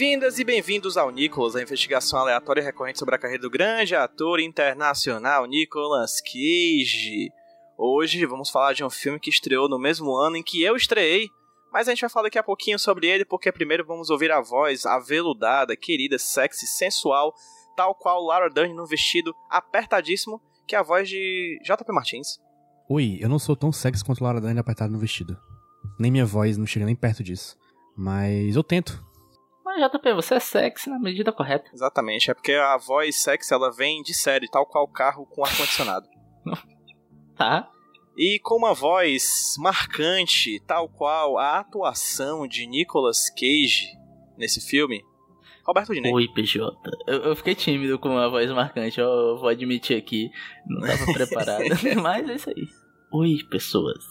Bem-vindas e bem-vindos ao Nicolas, a investigação aleatória e recorrente sobre a carreira do grande ator internacional Nicolas Cage. Hoje vamos falar de um filme que estreou no mesmo ano em que eu estreiei, mas a gente vai falar daqui a pouquinho sobre ele, porque primeiro vamos ouvir a voz aveludada, querida, sexy, sensual, tal qual Laura Dern num vestido apertadíssimo, que é a voz de JP Martins. Oi, eu não sou tão sexy quanto Laura Dern apertada no vestido. Nem minha voz não chega nem perto disso. Mas eu tento. JP, você é sexy na medida correta. Exatamente, é porque a voz sexy ela vem de série, tal qual carro com ar-condicionado. Tá? E com uma voz marcante, tal qual a atuação de Nicolas Cage nesse filme, Roberto Dinei. Oi, PJ. Eu, eu fiquei tímido com a voz marcante, eu vou admitir aqui. Não tava preparado. Mas é isso aí. Oi, pessoas.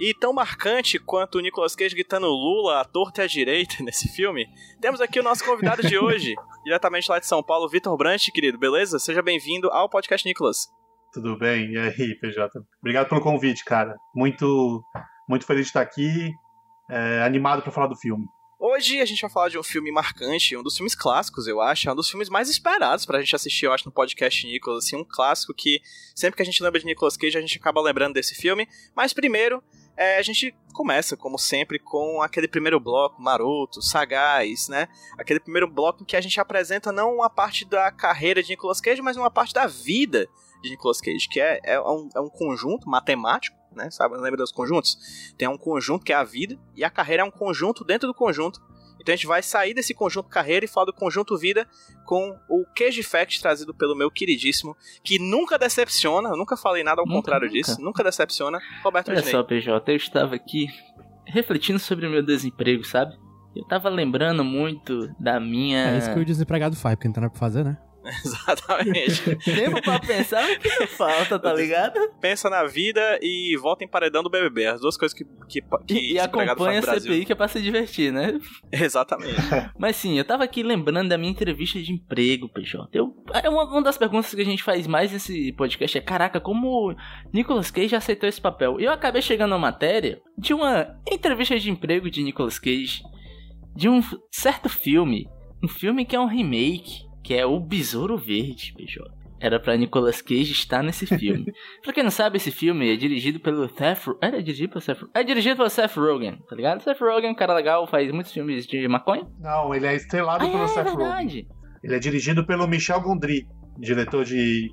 E tão marcante quanto o Nicolas Cage gritando Lula à torta e à direita nesse filme, temos aqui o nosso convidado de hoje, diretamente lá de São Paulo, Vitor Brandt, querido, beleza? Seja bem-vindo ao podcast Nicolas. Tudo bem? E aí, PJ? Obrigado pelo convite, cara. Muito, muito feliz de estar aqui, é, animado para falar do filme. Hoje a gente vai falar de um filme marcante, um dos filmes clássicos, eu acho, é um dos filmes mais esperados pra gente assistir, eu acho, no podcast Nicolas, assim, um clássico que sempre que a gente lembra de Nicolas Cage, a gente acaba lembrando desse filme. Mas primeiro, é, a gente começa, como sempre, com aquele primeiro bloco maroto, sagaz, né? Aquele primeiro bloco em que a gente apresenta não uma parte da carreira de Nicolas Cage, mas uma parte da vida de Nicolas Cage, que é, é, um, é um conjunto matemático, né? Sabe? Lembra dos conjuntos? Tem um conjunto que é a vida, e a carreira é um conjunto dentro do conjunto. Então a gente vai sair desse conjunto carreira e falar do conjunto vida com o Cage Fact trazido pelo meu queridíssimo, que nunca decepciona, eu nunca falei nada ao Nunca, contrário nunca. disso, nunca decepciona, Roberto Olha Dinei. só, PJ, eu estava aqui refletindo sobre o meu desemprego, sabe? Eu tava lembrando muito da minha. É isso que o desempregado faz, porque não tem nada pra fazer, né? Exatamente. Tempo pra pensar o que não falta, tá ligado? Pensa na vida e volta emparedando o BBB, as duas coisas que, que, que E, e acompanha a Brasil. CPI que é pra se divertir, né? Exatamente. Mas sim, eu tava aqui lembrando da minha entrevista de emprego, PJ. Eu, é uma, uma das perguntas que a gente faz mais nesse podcast é: caraca, como o Nicolas Cage aceitou esse papel? E eu acabei chegando na matéria de uma entrevista de emprego de Nicolas Cage de um certo filme. Um filme que é um remake, que é O Besouro Verde, PJ. Era pra Nicolas Cage estar nesse filme. pra quem não sabe, esse filme é dirigido pelo Seth... Era dirigido pelo Seth... É dirigido pelo Seth Rogen, tá ligado? Seth Rogen é um cara legal, faz muitos filmes de maconha. Não, ele é estrelado Ah, pelo é, Seth Rogen. verdade. Ele é dirigido pelo Michel Gondry, diretor de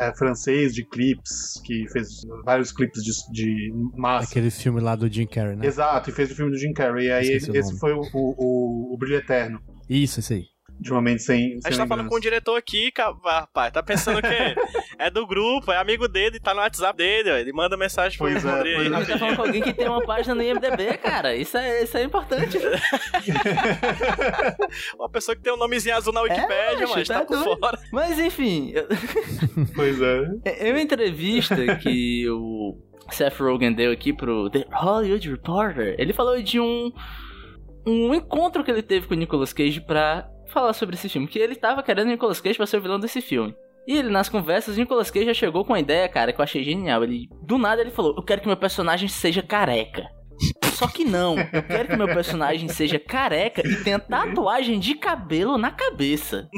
é, francês de clipes, que fez vários clipes de, de massa. Aquele filme lá do Jim Carrey, né? Exato, e fez o filme do Jim Carrey. E aí Esqueci esse foi o, o, o, o Brilho Eterno, Isso, esse aí. De uma mente sem, A sem gente tá falando com o diretor aqui, rapaz, tá pensando que é do grupo, é amigo dele, tá no WhatsApp dele, ó, ele manda mensagem pro Pois é, Rodrigo aí. pois A gente tá falando com alguém que tem uma página no IMDB, cara. Isso é, isso é importante. Uma pessoa que tem um nomezinho azul na Wikipédia, macho, mas tá tá por doido. fora. Mas enfim, Pois é. em uma entrevista que o Seth Rogen deu aqui pro The Hollywood Reporter, ele falou de um um encontro que ele teve com o Nicolas Cage pra falar sobre esse filme, que ele tava querendo o Nicolas Cage pra ser o vilão desse filme. E ele, nas conversas, o Nicolas Cage já chegou com a ideia, cara, que eu achei genial. Ele, do nada, ele falou: Eu quero que meu personagem seja careca. Só que não, eu quero que meu personagem seja careca e tenha tatuagem de cabelo na cabeça.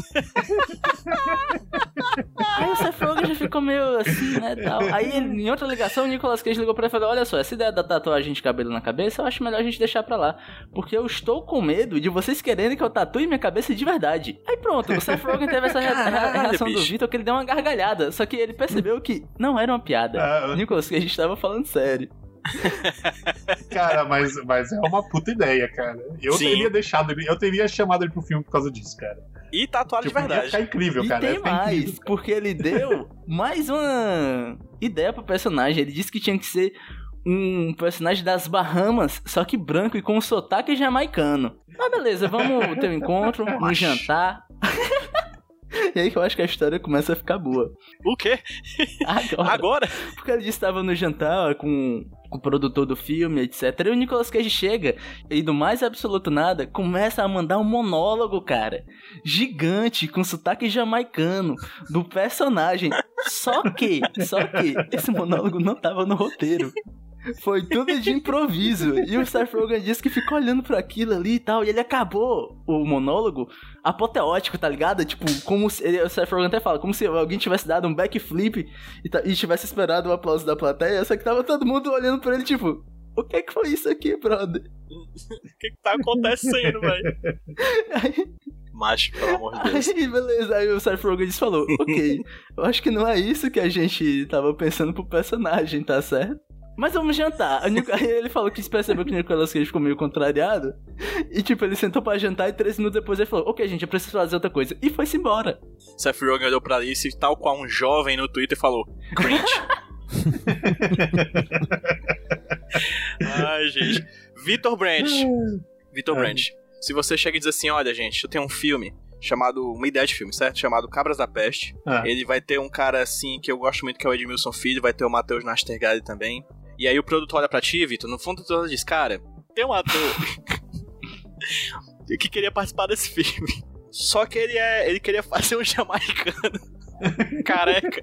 Aí o Seth Rogen já ficou meio assim, né, tal. Aí, em outra ligação, o Nicolas Cage ligou pra ele e falou, olha só, essa ideia da tatuagem de cabelo na cabeça, eu acho melhor a gente deixar pra lá. Porque eu estou com medo de vocês quererem que eu tatue minha cabeça de verdade. Aí pronto, o Seth Rogen teve essa Caralho, reação do. Vitor que ele deu uma gargalhada. Só que ele percebeu que não era uma piada. Ah, O Nicolas Cage estava falando sério. Cara, mas, mas é uma puta ideia, cara. Eu Sim. teria deixado ele, eu teria chamado ele pro filme por causa disso, cara. E tatuado de Tipo, ia verdade. ficar incrível, E cara. tem ia mais, incrível. porque ele deu mais uma ideia pro personagem. Ele disse que tinha que ser um personagem das Bahamas, só que branco e com um sotaque jamaicano. Mas beleza, vamos ter um encontro, um jantar. e aí que eu acho que a história começa a ficar boa. O quê? Agora, Agora? porque ele estava no jantar com o produtor do filme, etc. E o Nicolas Cage chega e do mais absoluto nada, começa a mandar um monólogo, cara. Gigante, com sotaque jamaicano, do personagem. Só que, só que, esse monólogo não tava no roteiro. Foi tudo de improviso. E o Seth Rogen disse que ficou olhando pra aquilo ali e tal. E ele acabou o monólogo apoteótico, tá ligado? Tipo, como se. Ele, o Seth Rogen até fala, como se alguém tivesse dado um backflip e, e tivesse esperado o aplauso da plateia. Só que tava todo mundo olhando pra ele, tipo, o que que foi isso aqui, brother? O que, que tá acontecendo, velho? Aí, Macho, pelo amor de Deus. aí, beleza. Aí o Seth Rogen disse, falou, ok, eu acho que não é isso que a gente tava pensando pro personagem, tá certo? Mas vamos jantar. Nico- Aí ele falou que percebeu que o Nicolas Cage ficou meio contrariado. E tipo, ele sentou pra jantar e três minutos depois ele falou: Ok, gente, eu preciso fazer outra coisa. E foi-se embora. Seth Rogen olhou pra Alice e tal qual um jovem no Twitter falou: Cringe. Ai, gente. Vitor Brandt. Vitor. Brandt. Se você chega e diz assim: Olha, gente, eu tenho um filme chamado. Uma ideia de filme, certo? Chamado Cabras da Peste. Ah. Ele vai ter um cara assim que eu gosto muito, que é o Edmilson Filho. Vai ter o Matheus Nastergalli também. E aí o produtor olha pra ti, Vitor. No fundo, tu diz: Cara, tem um ator que queria participar desse filme. Só que ele é. Ele queria fazer um jamaicano. Careca.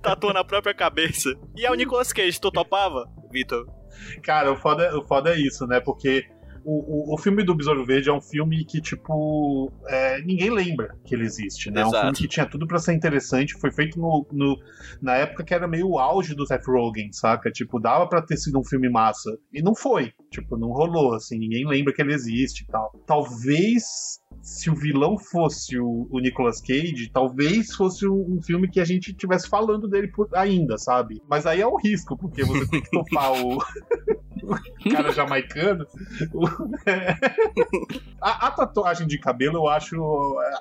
Tatuou na própria cabeça. E é o Nicolas Cage, tu topava, Vitor? Cara, o foda, o foda é isso, né? Porque o, o, o filme do Besouro Verde é um filme que, tipo, é, ninguém lembra que ele existe, né? É um Exato. filme que tinha tudo pra ser interessante. Foi feito no, no- na época que era meio o auge do Seth Rogen, saca? Tipo, dava pra ter sido um filme massa. E não foi. Tipo, não rolou, assim. Ninguém lembra que ele existe e tal. Talvez. Se o vilão fosse o, o Nicolas Cage, talvez fosse um, um filme que a gente tivesse falando dele por, ainda, sabe? Mas aí é um risco, porque você tem que topar o, cara jamaicano. A, a tatuagem de cabelo eu acho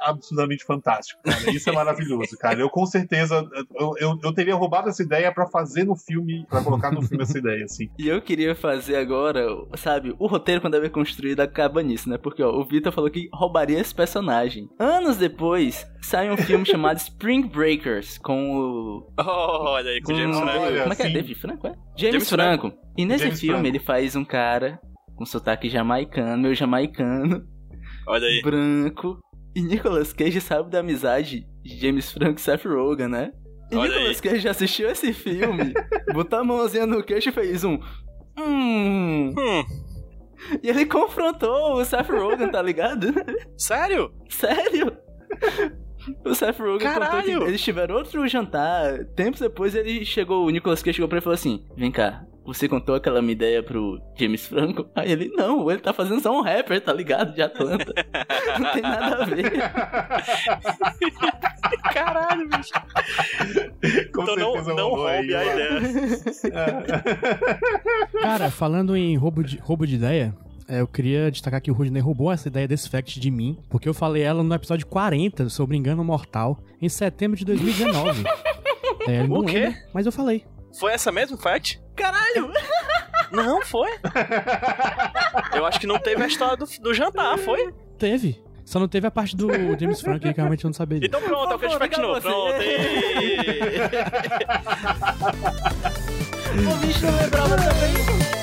absolutamente fantástico, cara. Isso é maravilhoso, cara. Eu com certeza eu, eu, eu teria roubado essa ideia pra fazer no filme, pra colocar no filme essa ideia, assim. E eu queria fazer agora, sabe, o roteiro quando é construído acaba nisso, né? Porque ó, o Vitor falou que roubaria esse personagem. Anos depois, sai um filme chamado Spring Breakers com o. olha aí, com o James Franco. Como é que é? David Franco, é? James, James Franco. E nesse James filme Franco. ele faz um cara com sotaque jamaicano, meu jamaicano, Olha aí. branco. E Nicolas Cage sabe da amizade de James Franco e Seth Rogen, né? E Olha Nicolas Cage assistiu esse filme, botou a mãozinha no queixo e fez um. Hum. Hum, E ele confrontou o Seth Rogen, tá ligado? sério? Sério? O Seth Rogen contou Caralho! que eles tiveram outro jantar. Tempos depois ele chegou, o Nicolas Cage chegou pra ele e falou assim: Vem cá, você contou aquela minha ideia pro James Franco? Aí ele, não, ele tá fazendo só um rapper, tá ligado? De Atlanta. Não tem nada a ver. Caralho, bicho. Com então não, não roube a ideia. Cara, falando em roubo de, roubo de ideia, eu queria destacar que o Rudney roubou essa ideia desse fact de mim, porque eu falei ela no episódio 40 sobre Engano Mortal, em setembro de 2019. é, O quê? lembra, mas eu falei. Foi essa mesmo, Fat? Caralho! Não, foi. Eu acho que não teve a história do, do jantar, foi? Teve. Só não teve a parte do James Franco, que realmente eu não sabia disso. Então pronto, é o que a gente fact diga Pronto. O bicho não lembrava também.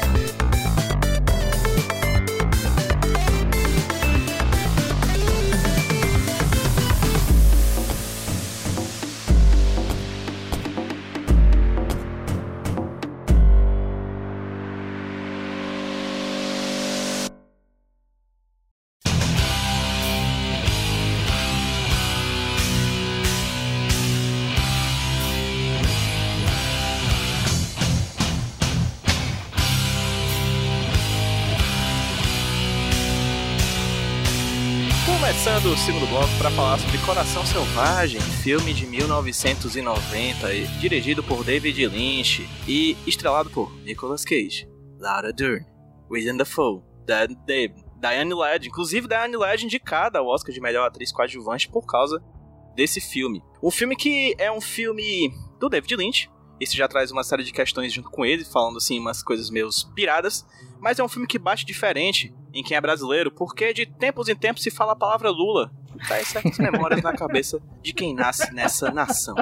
Começando o segundo bloco para falar sobre Coração Selvagem, filme de 1990, e dirigido por David Lynch e estrelado por Nicolas Cage, Laura Dern, William Dafoe, Dan Dave, Diane Ladd, inclusive Diane Ladd indicada ao Oscar de melhor atriz coadjuvante por causa desse filme. Um filme que é um filme do David Lynch, isso já traz uma série de questões junto com ele, falando assim umas coisas meio piradas, mas é um filme que bate diferente em quem é brasileiro, porque de tempos em tempos se fala a palavra Lula. Traz certas memórias na cabeça de quem nasce nessa nação.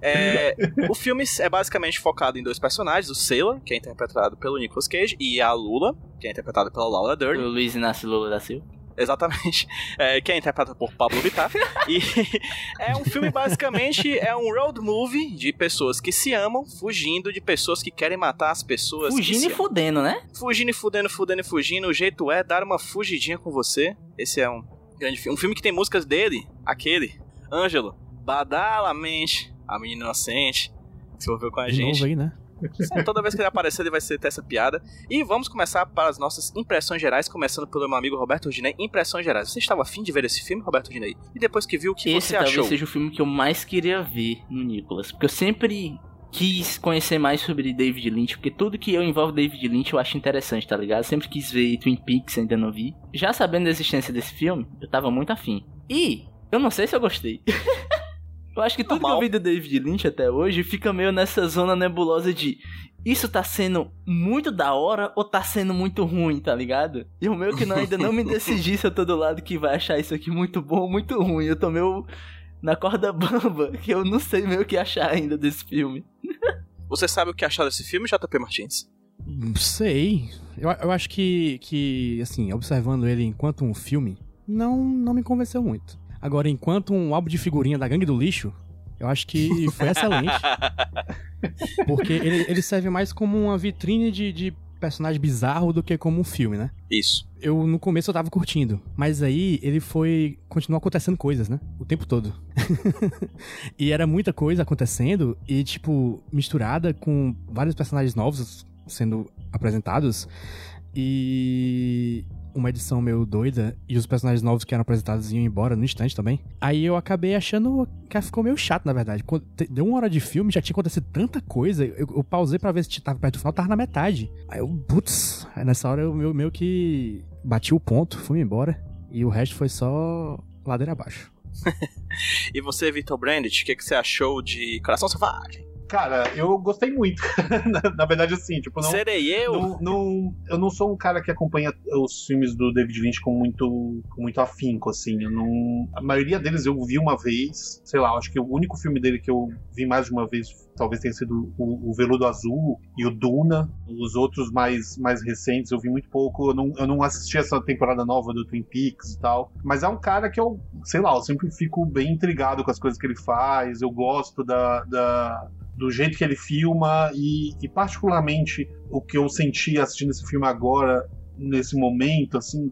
É, o filme é basicamente focado em dois personagens, o Sailor, que é interpretado pelo Nicolas Cage, e a Lula, que é interpretada pela Laura O Dern. Luiz Inácio Lula da Silva. Exatamente. É, que é interpretada por Pablo Vittar. e é um filme basicamente é um road movie de pessoas que se amam, fugindo de pessoas que querem matar as pessoas. Fugindo e fudendo, né? fugindo e fudendo, fudendo e fugindo. O jeito é dar uma fugidinha com você. Esse é um grande filme. Um filme que tem músicas dele, aquele, Ângelo, Badalamente, A Menina Inocente, que se envolveu com a De gente. novo aí, né? Sim, Toda vez que ele aparecer, ele vai ser ter essa piada. E vamos começar para as nossas impressões gerais, começando pelo meu amigo Roberto Ginei. Impressões gerais. Você estava afim de ver esse filme, Roberto Ginei? E depois que viu, o que Esse você talvez achou? seja o filme que eu mais queria ver no Nicolas. Porque eu sempre quis conhecer mais sobre David Lynch. Porque tudo que eu envolve David Lynch eu acho interessante, tá ligado? Eu sempre quis ver Twin Peaks, ainda não vi. Já sabendo da existência desse filme, eu tava muito afim. E eu não sei se eu gostei. eu acho que tudo Normal. que eu vi do David Lynch até hoje fica meio nessa zona nebulosa de. Isso tá sendo muito da hora ou tá sendo muito ruim, tá ligado? E o meu que não, ainda não me decidi se eu tô do lado que vai achar isso aqui muito bom ou muito ruim. Eu tô meio na corda bamba, que eu não sei meio o que achar ainda desse filme. Você sabe o que achar desse filme, JP Martins? Não Sei. Eu, eu acho que, que, assim, observando ele enquanto um filme, não, não me convenceu muito. Agora, enquanto um álbum de figurinha da Gangue do Lixo, eu acho que foi excelente. Porque ele, ele serve mais como uma vitrine de, de personagem bizarro do que como um filme, né? Isso. Eu, no começo, eu tava curtindo. Mas aí, ele foi... Continuou acontecendo coisas, né? O tempo todo. e era muita coisa acontecendo e, tipo, misturada com vários personagens novos sendo apresentados. E... Uma edição meio doida. E os personagens novos que eram apresentados iam embora no instante também. Aí eu acabei achando que ficou meio chato, na verdade. Deu uma hora de filme, já tinha acontecido tanta coisa. Eu, eu pausei pra ver se tava perto do final, tava na metade. Aí eu, putz, aí nessa hora eu meio, meio que bati o ponto, fui embora. E o resto foi só ladeira abaixo. E você, Vitor Brandt, o que, que você achou de Coração Selvagem? Cara, eu gostei muito. na, na verdade, assim, tipo, não. Serei eu? Não, não- eu não sou um cara que acompanha os filmes do David Lynch com muito, com muito afinco, assim. Eu não, a maioria deles eu vi uma vez, sei lá, acho que o único filme dele que eu vi mais de uma vez talvez tenha sido o, o Veludo Azul e o Duna. Os outros mais, mais recentes eu vi muito pouco. Eu não, eu não assisti essa temporada nova do Twin Peaks e tal. Mas é um cara que eu, sei lá, eu sempre fico bem intrigado com as coisas que ele faz. Eu gosto da, da, do jeito que ele filma e, e particularmente o que eu senti assistindo esse filme agora nesse momento assim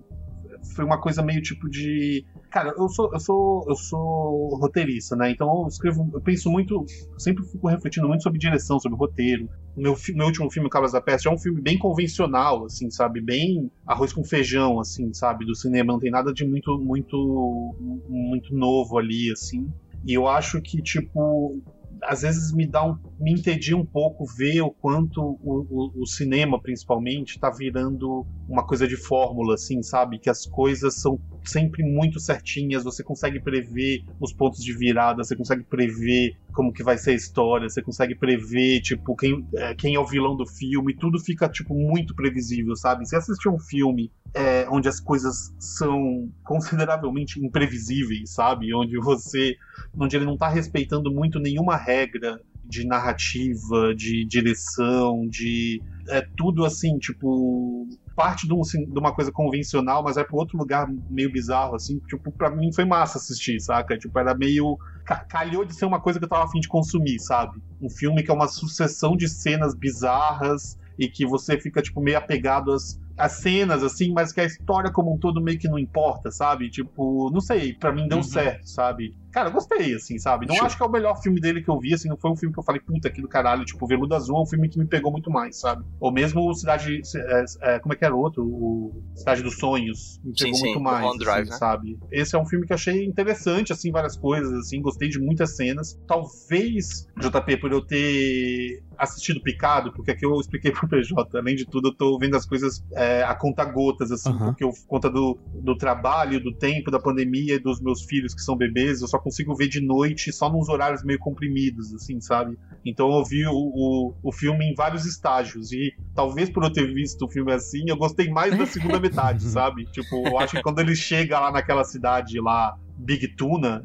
foi uma coisa meio tipo de cara eu sou eu sou eu sou roteirista né? Então eu escrevo eu penso muito eu sempre fico refletindo muito sobre direção sobre roteiro. Meu, meu último filme Cabras da Peste é um filme bem convencional assim sabe? Bem arroz com feijão assim sabe? Do cinema não tem nada de muito muito muito novo ali assim. E eu acho que tipo às vezes me dá um, me entedia um pouco ver o quanto o, o, o cinema principalmente está virando uma coisa de fórmula assim sabe? Que as coisas são sempre muito certinhas você consegue prever os pontos de virada você consegue prever como que vai ser a história você consegue prever tipo quem é, quem é o vilão do filme tudo fica tipo muito previsível sabe se assistir um filme é, onde as coisas são consideravelmente imprevisíveis sabe onde você onde ele não tá respeitando muito nenhuma regra de narrativa, de direção, de. É tudo assim, tipo. Parte de, um, assim, de uma coisa convencional, mas vai pra outro lugar meio bizarro, assim. Tipo, pra mim foi massa assistir, saca? Tipo, era meio. ca- Calhou de ser uma coisa que eu tava afim de consumir, sabe? Um filme que é uma sucessão de cenas bizarras e que você fica, tipo, meio apegado às, as cenas, assim, mas que a história como um todo meio que não importa, sabe? Tipo, não sei, pra mim deu Uhum. certo, sabe? Cara, eu gostei, assim, sabe? Não Show. acho que é o melhor filme dele que eu vi, assim, não foi um filme que eu falei, puta, que do caralho, tipo, Veludo Azul é um filme que me pegou muito mais, sabe? Ou mesmo o Cidade, é, é, como é que era o outro? O Cidade dos Sonhos, me pegou sim, muito o mais, On Drive, assim, né? sabe? Esse é um filme que eu achei interessante, assim, várias coisas, assim, gostei de muitas cenas. Talvez, JP, por eu ter assistido Picado, porque aqui eu expliquei pro PJ, além de tudo, eu tô vendo as coisas é, a conta gotas, assim, Aham. porque eu, por conta do, do trabalho, do tempo, da pandemia e dos meus filhos que são bebês, eu só consigo ver de noite, só nos horários meio comprimidos, assim, sabe? Então eu vi o, o, o filme em vários estágios, e talvez por eu ter visto o filme assim, eu gostei mais da segunda metade, sabe? Tipo, eu acho que quando ele chega lá naquela cidade lá, Big Tuna,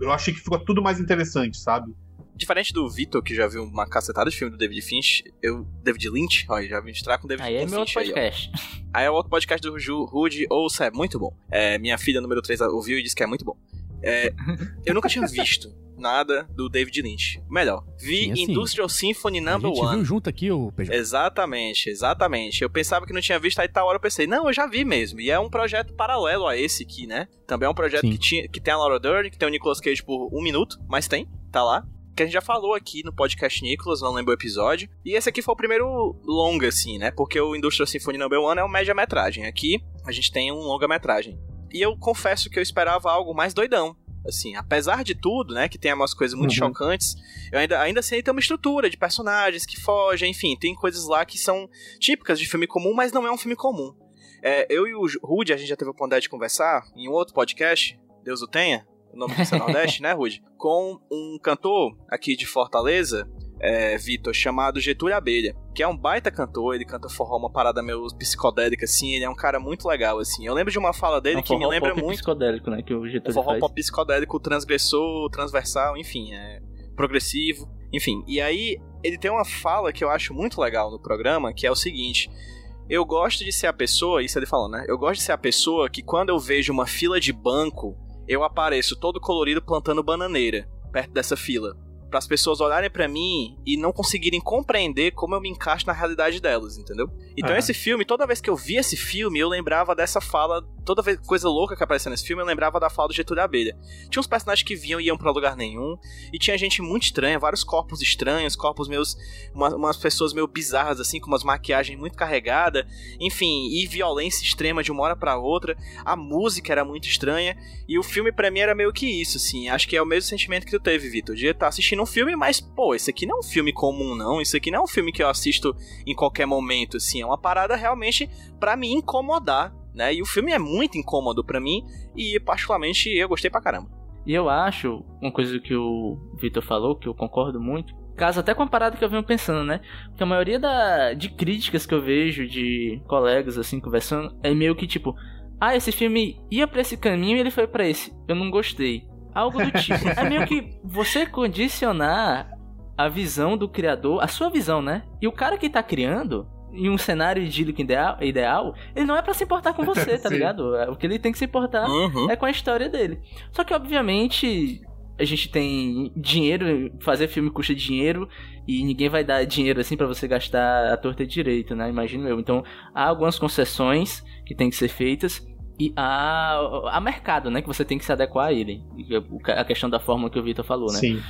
eu achei que ficou tudo mais interessante, sabe? Diferente do Vitor, que já viu uma cacetada de filme do David Finch, eu. David Lynch, olha, já vim entrar com o David Aí é Finch. meu outro aí, ó. podcast. Aí é o outro podcast do Ju, Rude, ouça, é muito bom. É, minha filha número 3 ouviu e disse que é muito bom. É, eu nunca tinha visto nada do David Lynch. Melhor, vi Sim, assim, Industrial Symphony A Number gente One. viu junto aqui o PJ. Exatamente, exatamente. Eu pensava que não tinha visto, aí tal hora eu pensei, não, eu já vi mesmo. E é um projeto paralelo a esse aqui, né? Também é um projeto Sim. que, tinha, que tem a Laura Dern, que tem o Nicolas Cage por um minuto, mas tem, tá lá. Que a gente já falou aqui no podcast Nicolas, não lembro o episódio. E esse aqui foi o primeiro longa, assim, né? Porque o Industrial Symphony Number One é um média-metragem. Aqui a gente tem um longa-metragem. E eu confesso que eu esperava algo mais doidão. Assim, apesar de tudo, né, que tem umas coisas muito Uhum. chocantes, eu ainda, ainda assim tem uma estrutura de personagens que fogem, enfim, tem coisas lá que são típicas de filme comum, mas não é um filme comum. É, eu e o Rude, a gente já teve a oportunidade de conversar em um outro podcast, Deus o tenha, nome do Nordeste, né, Rude? Com um cantor aqui de Fortaleza, é, Vitor, chamado Getúlio Abelha, que é um baita cantor, ele canta forró, uma parada meio psicodélica, assim, ele é um cara muito legal, assim. Eu lembro de uma fala dele É um que me lembra pop muito psicodélico, né? Que o o Getúlio forró faz. pop psicodélico, transgressor, transversal, enfim, é progressivo, enfim. E aí ele tem uma fala que eu acho muito legal no programa, que é o seguinte: eu gosto de ser a pessoa, isso ele falando, né? Eu gosto de ser a pessoa que quando eu vejo uma fila de banco, eu apareço todo colorido plantando bananeira perto dessa fila. Para as pessoas olharem pra mim e não conseguirem compreender como eu me encaixo na realidade delas, entendeu? Então Aham. esse filme, toda vez que eu via esse filme, eu lembrava dessa fala, toda vez coisa louca que aparecia nesse filme, eu lembrava da fala do Getúlio Abelha. Tinha uns personagens que vinham e iam pra lugar nenhum, e tinha gente muito estranha, vários corpos estranhos, corpos meus, uma- umas pessoas meio bizarras assim, com umas maquiagens muito carregada, enfim, e violência extrema de uma hora pra outra. A música era muito estranha, e o filme pra mim era meio que isso, assim. Acho que é o mesmo sentimento que tu teve, Vitor, de estar assistindo um filme, mas pô, esse aqui não é um filme comum não, isso aqui não é um filme que eu assisto em qualquer momento, assim, é uma parada realmente pra me incomodar, né? E o filme é muito incômodo pra mim e particularmente eu gostei pra caramba. E eu acho, uma coisa que o Vitor falou, que eu concordo muito, casa até com a parada que eu venho pensando, né? Porque a maioria da, de críticas que eu vejo de colegas, assim, conversando, é meio que tipo, ah, esse filme ia pra esse caminho e ele foi pra esse. Eu não gostei. Algo do tipo. é meio que você condicionar a visão do criador, a sua visão, né? E o cara que tá criando, em um cenário idílico ideal, ideal ele não é pra se importar com você, tá ligado? O que ele tem que se importar Uhum. é com a história dele. Só que, obviamente, a gente tem dinheiro, fazer filme custa dinheiro e ninguém vai dar dinheiro assim pra você gastar a torta direito, né? Imagino eu. Então, há algumas concessões que tem que ser feitas e há, há mercado, né? Que você tem que se adequar a ele. A questão da forma que o Vitor falou, né? Sim.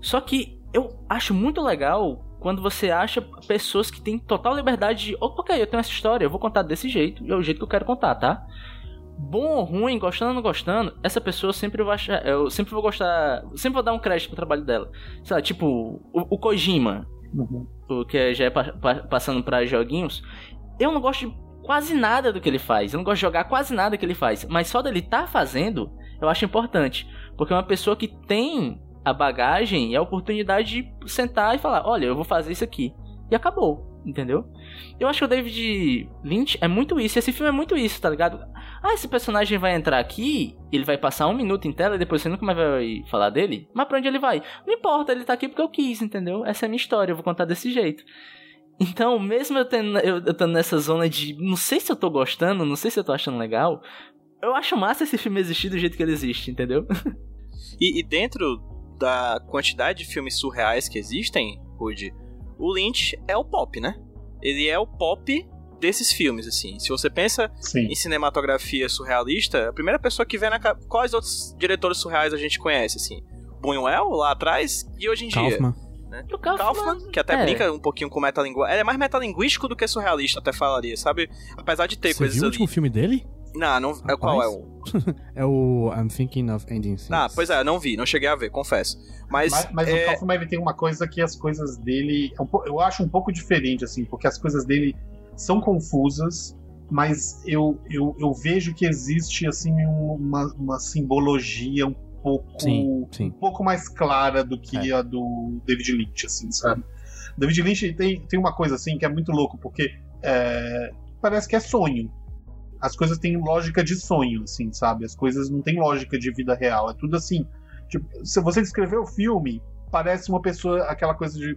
Só que eu acho muito legal quando você acha pessoas que têm total liberdade de, "Oh, ok, eu tenho essa história, eu vou contar desse jeito, e é o jeito que eu quero contar, tá? Bom ou ruim, gostando ou não gostando, essa pessoa sempre vai achar, eu sempre vou gostar, sempre vou dar um crédito pro trabalho dela. Sei lá, tipo, o, o Kojima, o que já é pa- pa- passando pra joguinhos, eu não gosto de quase nada do que ele faz, eu não gosto de jogar quase nada que ele faz, mas só dele tá fazendo, eu acho importante, porque é uma pessoa que tem a bagagem e a oportunidade de sentar e falar: olha, eu vou fazer isso aqui. E acabou, entendeu? Eu acho que o David Lynch é muito isso. Esse filme é muito isso, tá ligado? Ah, esse personagem vai entrar aqui, ele vai passar um minuto em tela e depois você nunca mais vai falar dele. Mas pra onde ele vai? Não importa, ele tá aqui porque eu quis, entendeu? Essa é a minha história, eu vou contar desse jeito. Então, mesmo eu tendo, eu, eu tendo nessa zona de não sei se eu tô gostando, não sei se eu tô achando legal, eu acho massa esse filme existir do jeito que ele existe, entendeu? E, e dentro da quantidade de filmes surreais que existem, Rude, o Lynch é o pop, né? Ele é o pop desses filmes, assim. Se você pensa Sim. em cinematografia surrealista, a primeira pessoa que vem na cabeça. Quais outros diretores surreais a gente conhece, assim? Buñuel, lá atrás, e hoje em dia. Kaufman. O Kaufman, Kaufman, que até é. brinca um pouquinho com metalinguagem. Ele é mais metalinguístico do que surrealista, até falaria, sabe? Apesar de ter Você coisas viu o último filme dele? Não, não. É qual é o. É o I'm Thinking of Ending Things. Ah, pois é, não vi, não cheguei a ver, confesso. Mas. Mas, mas o é, Kaufman ele tem uma coisa que as coisas dele. é eu acho um pouco diferente, assim, porque as coisas dele são confusas, mas eu, eu, eu vejo que existe assim um- uma, uma simbologia um pouco. Sim, sim. um pouco mais clara do que a do David Lynch, assim, sabe? David Lynch tem, tem uma coisa assim que é muito louco, porque é, parece que é sonho. As coisas têm lógica de sonho, assim, sabe? As coisas não têm lógica de vida real. É tudo assim. Tipo, se você descrever o filme, parece uma pessoa, aquela coisa de.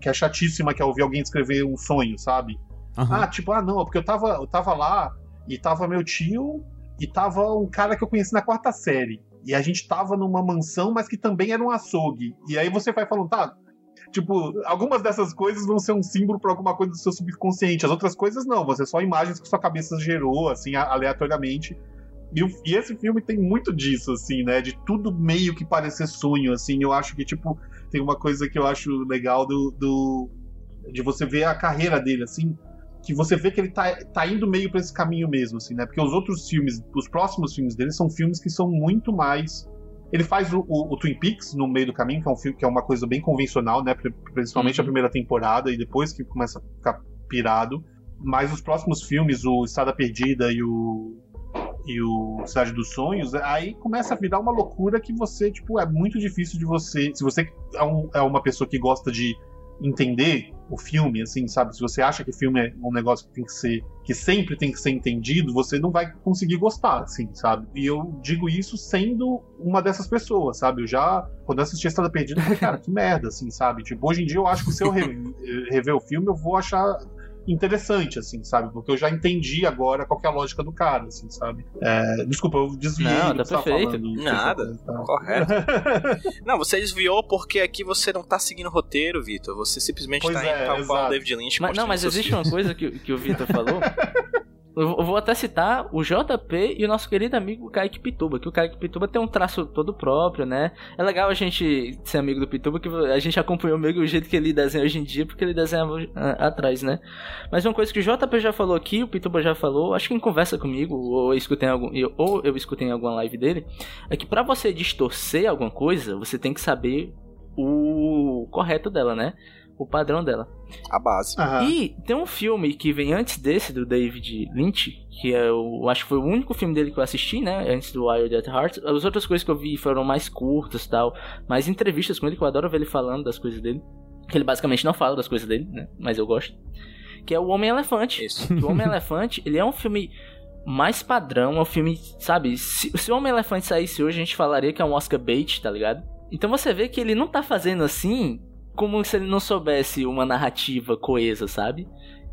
que é chatíssima, que é ouvir alguém descrever um sonho, sabe? Aham. Ah, tipo, ah, não, é porque eu tava, eu tava lá e tava meu tio e tava um cara que eu conheci na quarta série. E a gente tava numa mansão, mas que também era um açougue. E aí você vai falando, tá. Tipo, algumas dessas coisas vão ser um símbolo pra alguma coisa do seu subconsciente. As outras coisas não, você só imagens que sua cabeça gerou, assim, aleatoriamente. E, e esse filme tem muito disso, assim, né? De tudo meio que parecer sonho, assim. Eu acho que, tipo, tem uma coisa que eu acho legal do, do de você ver a carreira dele, assim, que você vê que ele tá, tá indo meio pra esse caminho mesmo, assim, né? Porque os outros filmes, os próximos filmes dele são filmes que são muito mais. Ele faz o, o- o Twin Peaks no meio do caminho, que é um filme que é uma coisa bem convencional, né? Pri- Principalmente a primeira temporada e depois que começa a ficar pirado. Mas os próximos filmes, o Estrada Perdida e o e o Cidade dos Sonhos, aí começa a virar uma loucura que você, tipo, é muito difícil de você. Se você é, um- é uma pessoa que gosta de entender o filme, assim, sabe? Se você acha que filme é um negócio que tem que ser, que sempre tem que ser entendido, você não vai conseguir gostar, assim, sabe? E eu digo isso sendo uma dessas pessoas, sabe? Eu já, quando eu assisti a Estrada Perdida, eu falei, cara, que merda, assim, sabe? Tipo, hoje em dia eu acho que se eu re- rever o filme, eu vou achar interessante, assim, sabe? Porque eu já entendi agora qual que é a lógica do cara, assim, sabe? É, desculpa, eu desviei Não, tá perfeito. falando. Nada. Tá. Correto. Não, você desviou porque aqui você não tá seguindo o roteiro, Vitor. Você simplesmente Pois tá é, indo tal qual David Lynch. Mas, não, mas existe uma coisa que, que o Vitor falou. Eu vou até citar o JP e o nosso querido amigo Kaique Pituba, que o Kaique Pituba tem um traço todo próprio, né? É legal a gente ser amigo do Pituba, que a gente acompanhou meio o jeito que ele desenha hoje em dia, porque ele desenhava ah, atrás, né? Mas uma coisa que o JP já falou aqui, o Pituba já falou, acho que em conversa comigo, ou eu escutei algum, ou eu escutei em alguma live dele, é que pra você distorcer alguma coisa, você tem que saber o correto dela, né? O padrão dela. A base. Aham. E tem um filme que vem antes desse, do David Lynch, que é o. Acho que foi o único filme dele que eu assisti, né? Antes do Wild at Heart. As outras coisas que eu vi foram mais curtas e tal. Mais entrevistas com ele, que eu adoro ver ele falando das coisas dele. Que ele basicamente não fala das coisas dele, né? Mas eu gosto. Que é o Homem-Elefante. O Homem-Elefante, ele é um filme mais padrão, é um filme, sabe? Se, se o Homem-Elefante saísse hoje, a gente falaria que é um Oscar bait, tá ligado? Então você vê que ele não tá fazendo assim como se ele não soubesse uma narrativa coesa, sabe?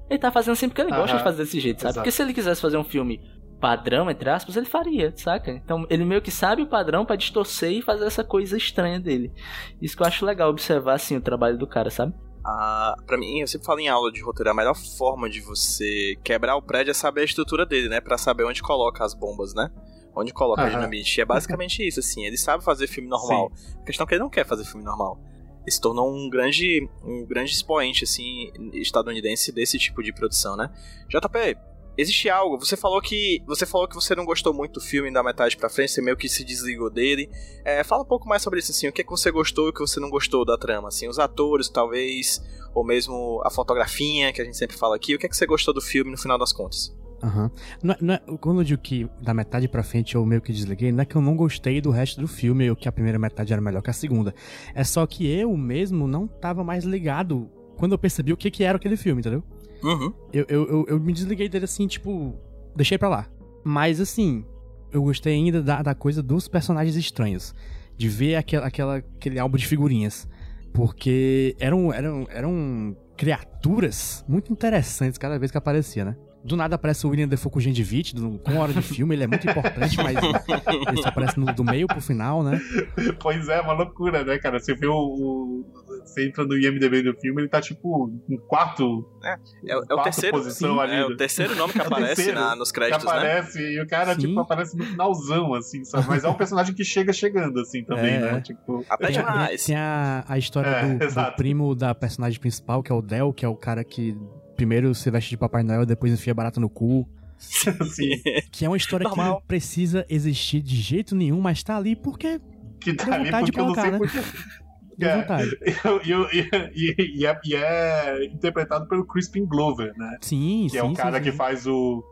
Ele tá fazendo assim porque ele gosta de fazer desse jeito, sabe? Exato. Porque se ele quisesse fazer um filme padrão, entre aspas, ele faria, saca? Então ele meio que sabe o padrão pra distorcer e fazer essa coisa estranha dele. Isso que eu acho legal observar, assim, o trabalho do cara, sabe? Ah, pra mim, eu sempre falo em aula de roteiro, a melhor forma de você quebrar o prédio é saber a estrutura dele, né? Pra saber onde coloca as bombas, né? Onde coloca a Aham. dinamite. E é basicamente isso, assim. Ele sabe fazer filme normal. A questão é que ele não quer fazer filme normal. Se tornou um grande, um grande expoente, assim, estadunidense desse tipo de produção, né? JP, existe algo. Você falou que. Você falou que você não gostou muito do filme da metade pra frente, você meio que se desligou dele. É, fala um pouco mais sobre isso, assim, o que, é que você gostou e o que você não gostou da trama, assim, os atores, talvez, ou mesmo a fotografia, que a gente sempre fala aqui, o que é que você gostou do filme no final das contas? Aham. Não não é- quando eu digo que da metade pra frente eu meio que desliguei, não é que eu não gostei do resto do filme ou que a primeira metade era melhor que a segunda. É só que eu mesmo não tava mais ligado quando eu percebi o que, que era aquele filme, entendeu? Uhum. Eu, eu, eu, eu me desliguei dele assim, tipo, deixei pra lá. Mas assim, eu gostei ainda da, da coisa dos personagens estranhos. De ver aquela, aquela, aquele álbum de figurinhas. Porque eram, eram, eram criaturas muito interessantes cada vez que aparecia, né? Do nada aparece o William Defoe com Gendivite, do- com hora de filme, ele é muito importante, mas ele só aparece no- do meio pro final, né? Pois é, uma loucura, né, cara? Você vê o. o- você entra no IMDB do filme, ele tá tipo em quarto. É, é o quarta terceiro, posição sim, ali. é né? o terceiro nome que É o aparece terceiro na- nos que créditos, né? aparece e o cara, Sim. tipo, aparece no finalzão, assim, sabe? Mas é um personagem que chega chegando, assim, também, É. né? Tipo. Até Tem, demais. tem a, a história É, do, do primo da personagem principal, que é o Del, que é o cara que primeiro se veste de Papai Noel, depois enfia barata no cu. assim, Que é uma história que Normal. não precisa existir de jeito nenhum, mas tá ali porque que tá Deu ali vontade de porque eu não sei colocar, porquê. deu É. vontade. E, e, e, e é, e é interpretado pelo Crispin Glover, né? Sim, Que sim. é o sim, cara sim. que faz o,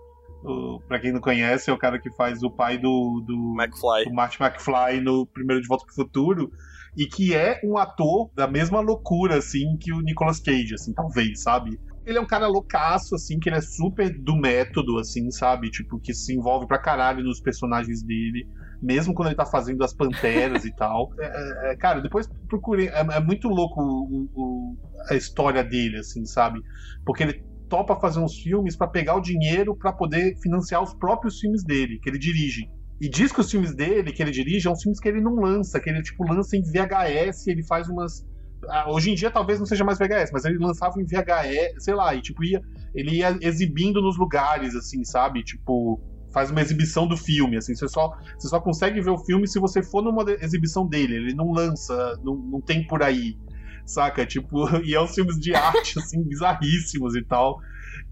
o. Pra quem não conhece, é o cara que faz o pai do. do McFly. o Marty McFly no primeiro De Volta pro Futuro. E que é um ator da mesma loucura, assim, que o Nicolas Cage, assim, talvez, sabe? Ele é um cara loucaço, assim, que ele é super do método, assim, sabe? Tipo, que se envolve pra caralho nos personagens dele, mesmo quando ele tá fazendo as panteras e tal. É, é, é, cara, depois procurei. É, é muito louco o- o- a história dele, assim, sabe? Porque ele topa fazer uns filmes pra pegar o dinheiro pra poder financiar os próprios filmes dele, que ele dirige. E diz que os filmes dele, que ele dirige, são filmes que ele não lança, que ele, tipo, lança em VHS, ele faz umas. Ah, Hoje em dia talvez não seja mais VHS, mas ele lançava em VHS, sei lá, e tipo, ia, ele ia exibindo nos lugares, assim, sabe? Tipo, faz uma exibição do filme, assim, você só, você só consegue ver o filme se você for numa exibição dele, ele não lança, não, não tem por aí, saca? Tipo, e é uns filmes de arte, assim, bizarríssimos e tal,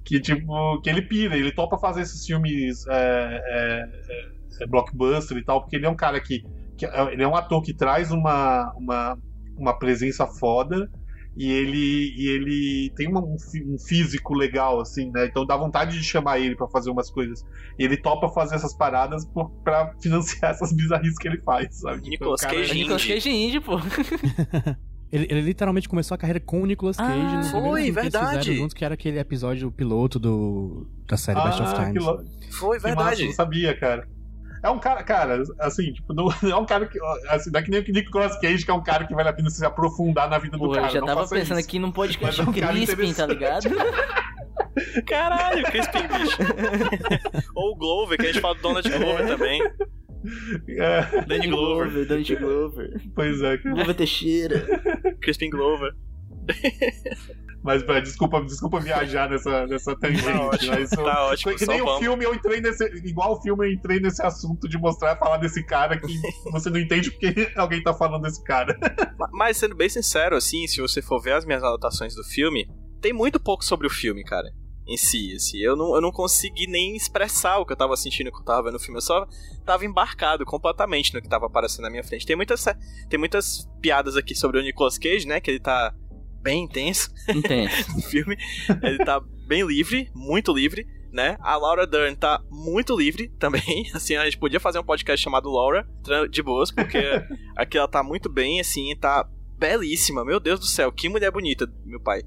que, tipo, que ele pira, ele topa fazer esses filmes é, é, é, blockbuster e tal, porque ele é um cara que, que é- ele é um ator que traz uma, uma, uma presença foda e ele, e ele tem uma- um, fí- um físico legal, assim, né? Então dá vontade de chamar ele pra fazer umas coisas. E ele topa fazer essas paradas por, pra financiar essas bizarrices que ele faz, sabe? Tipo, Nicolas o cara- É Cage. Nicolas. Cage indie, pô. Ele, ele literalmente começou a carreira com o Nicolas Cage Ah, no foi, eles verdade. fizeram juntos, que era aquele episódio piloto do, da série Best of Ah, Times. lou- Foi que massa, verdade. eu não sabia, cara. É um cara, cara, assim, tipo, não, não é um cara que. Assim, não é que nem o Nicolas Cage, que é um cara que vale a pena se aprofundar na vida do cara. eu já não tava pensando isso. aqui num podcast é um Crispin, tá ligado? Caralho, Crispin, bicho. Ou o Glover, que a gente fala do Donald Glover também. É, Danny Glover. Donald Glover. pois é, cara. Glover Teixeira. Crispin Glover. Mas pá, desculpa, desculpa viajar nessa, nessa tangente. Tá ótimo, mas eu- tá ótimo. que nem o filme, eu entrei nesse. Igual o filme, eu entrei nesse assunto de mostrar falar desse cara que você não entende porque alguém tá falando desse cara. Ma- Mas sendo bem sincero, assim, se você for ver as minhas anotações do filme, tem muito pouco sobre o filme, cara. Em si, assim. Eu não, eu não consegui nem expressar o que eu tava sentindo quando eu tava vendo o filme. Eu só tava embarcado completamente no que tava aparecendo na minha frente. Tem muitas, tem muitas piadas aqui sobre o Nicolas Cage, né? Que ele tá bem intenso Intenso. no filme. Ele tá bem livre, muito livre, né? A Laura Dern tá muito livre também. Assim, a gente podia fazer um podcast chamado Laura, de boas, porque aqui ela tá muito bem, assim, tá belíssima. Meu Deus do céu, que mulher bonita, meu pai.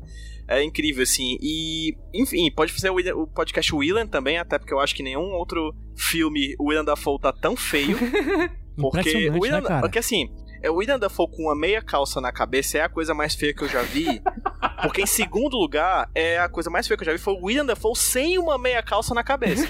É incrível, assim. E, enfim, pode fazer o, William- o podcast Willan também, até porque eu acho que nenhum outro filme o William Dafoe tá tão feio. Porque o William, né, porque assim, é o William Dafoe com uma meia calça na cabeça é a coisa mais feia que eu já vi. Porque em segundo lugar, é a coisa mais feia que eu já vi foi o William Dafoe sem uma meia calça na cabeça.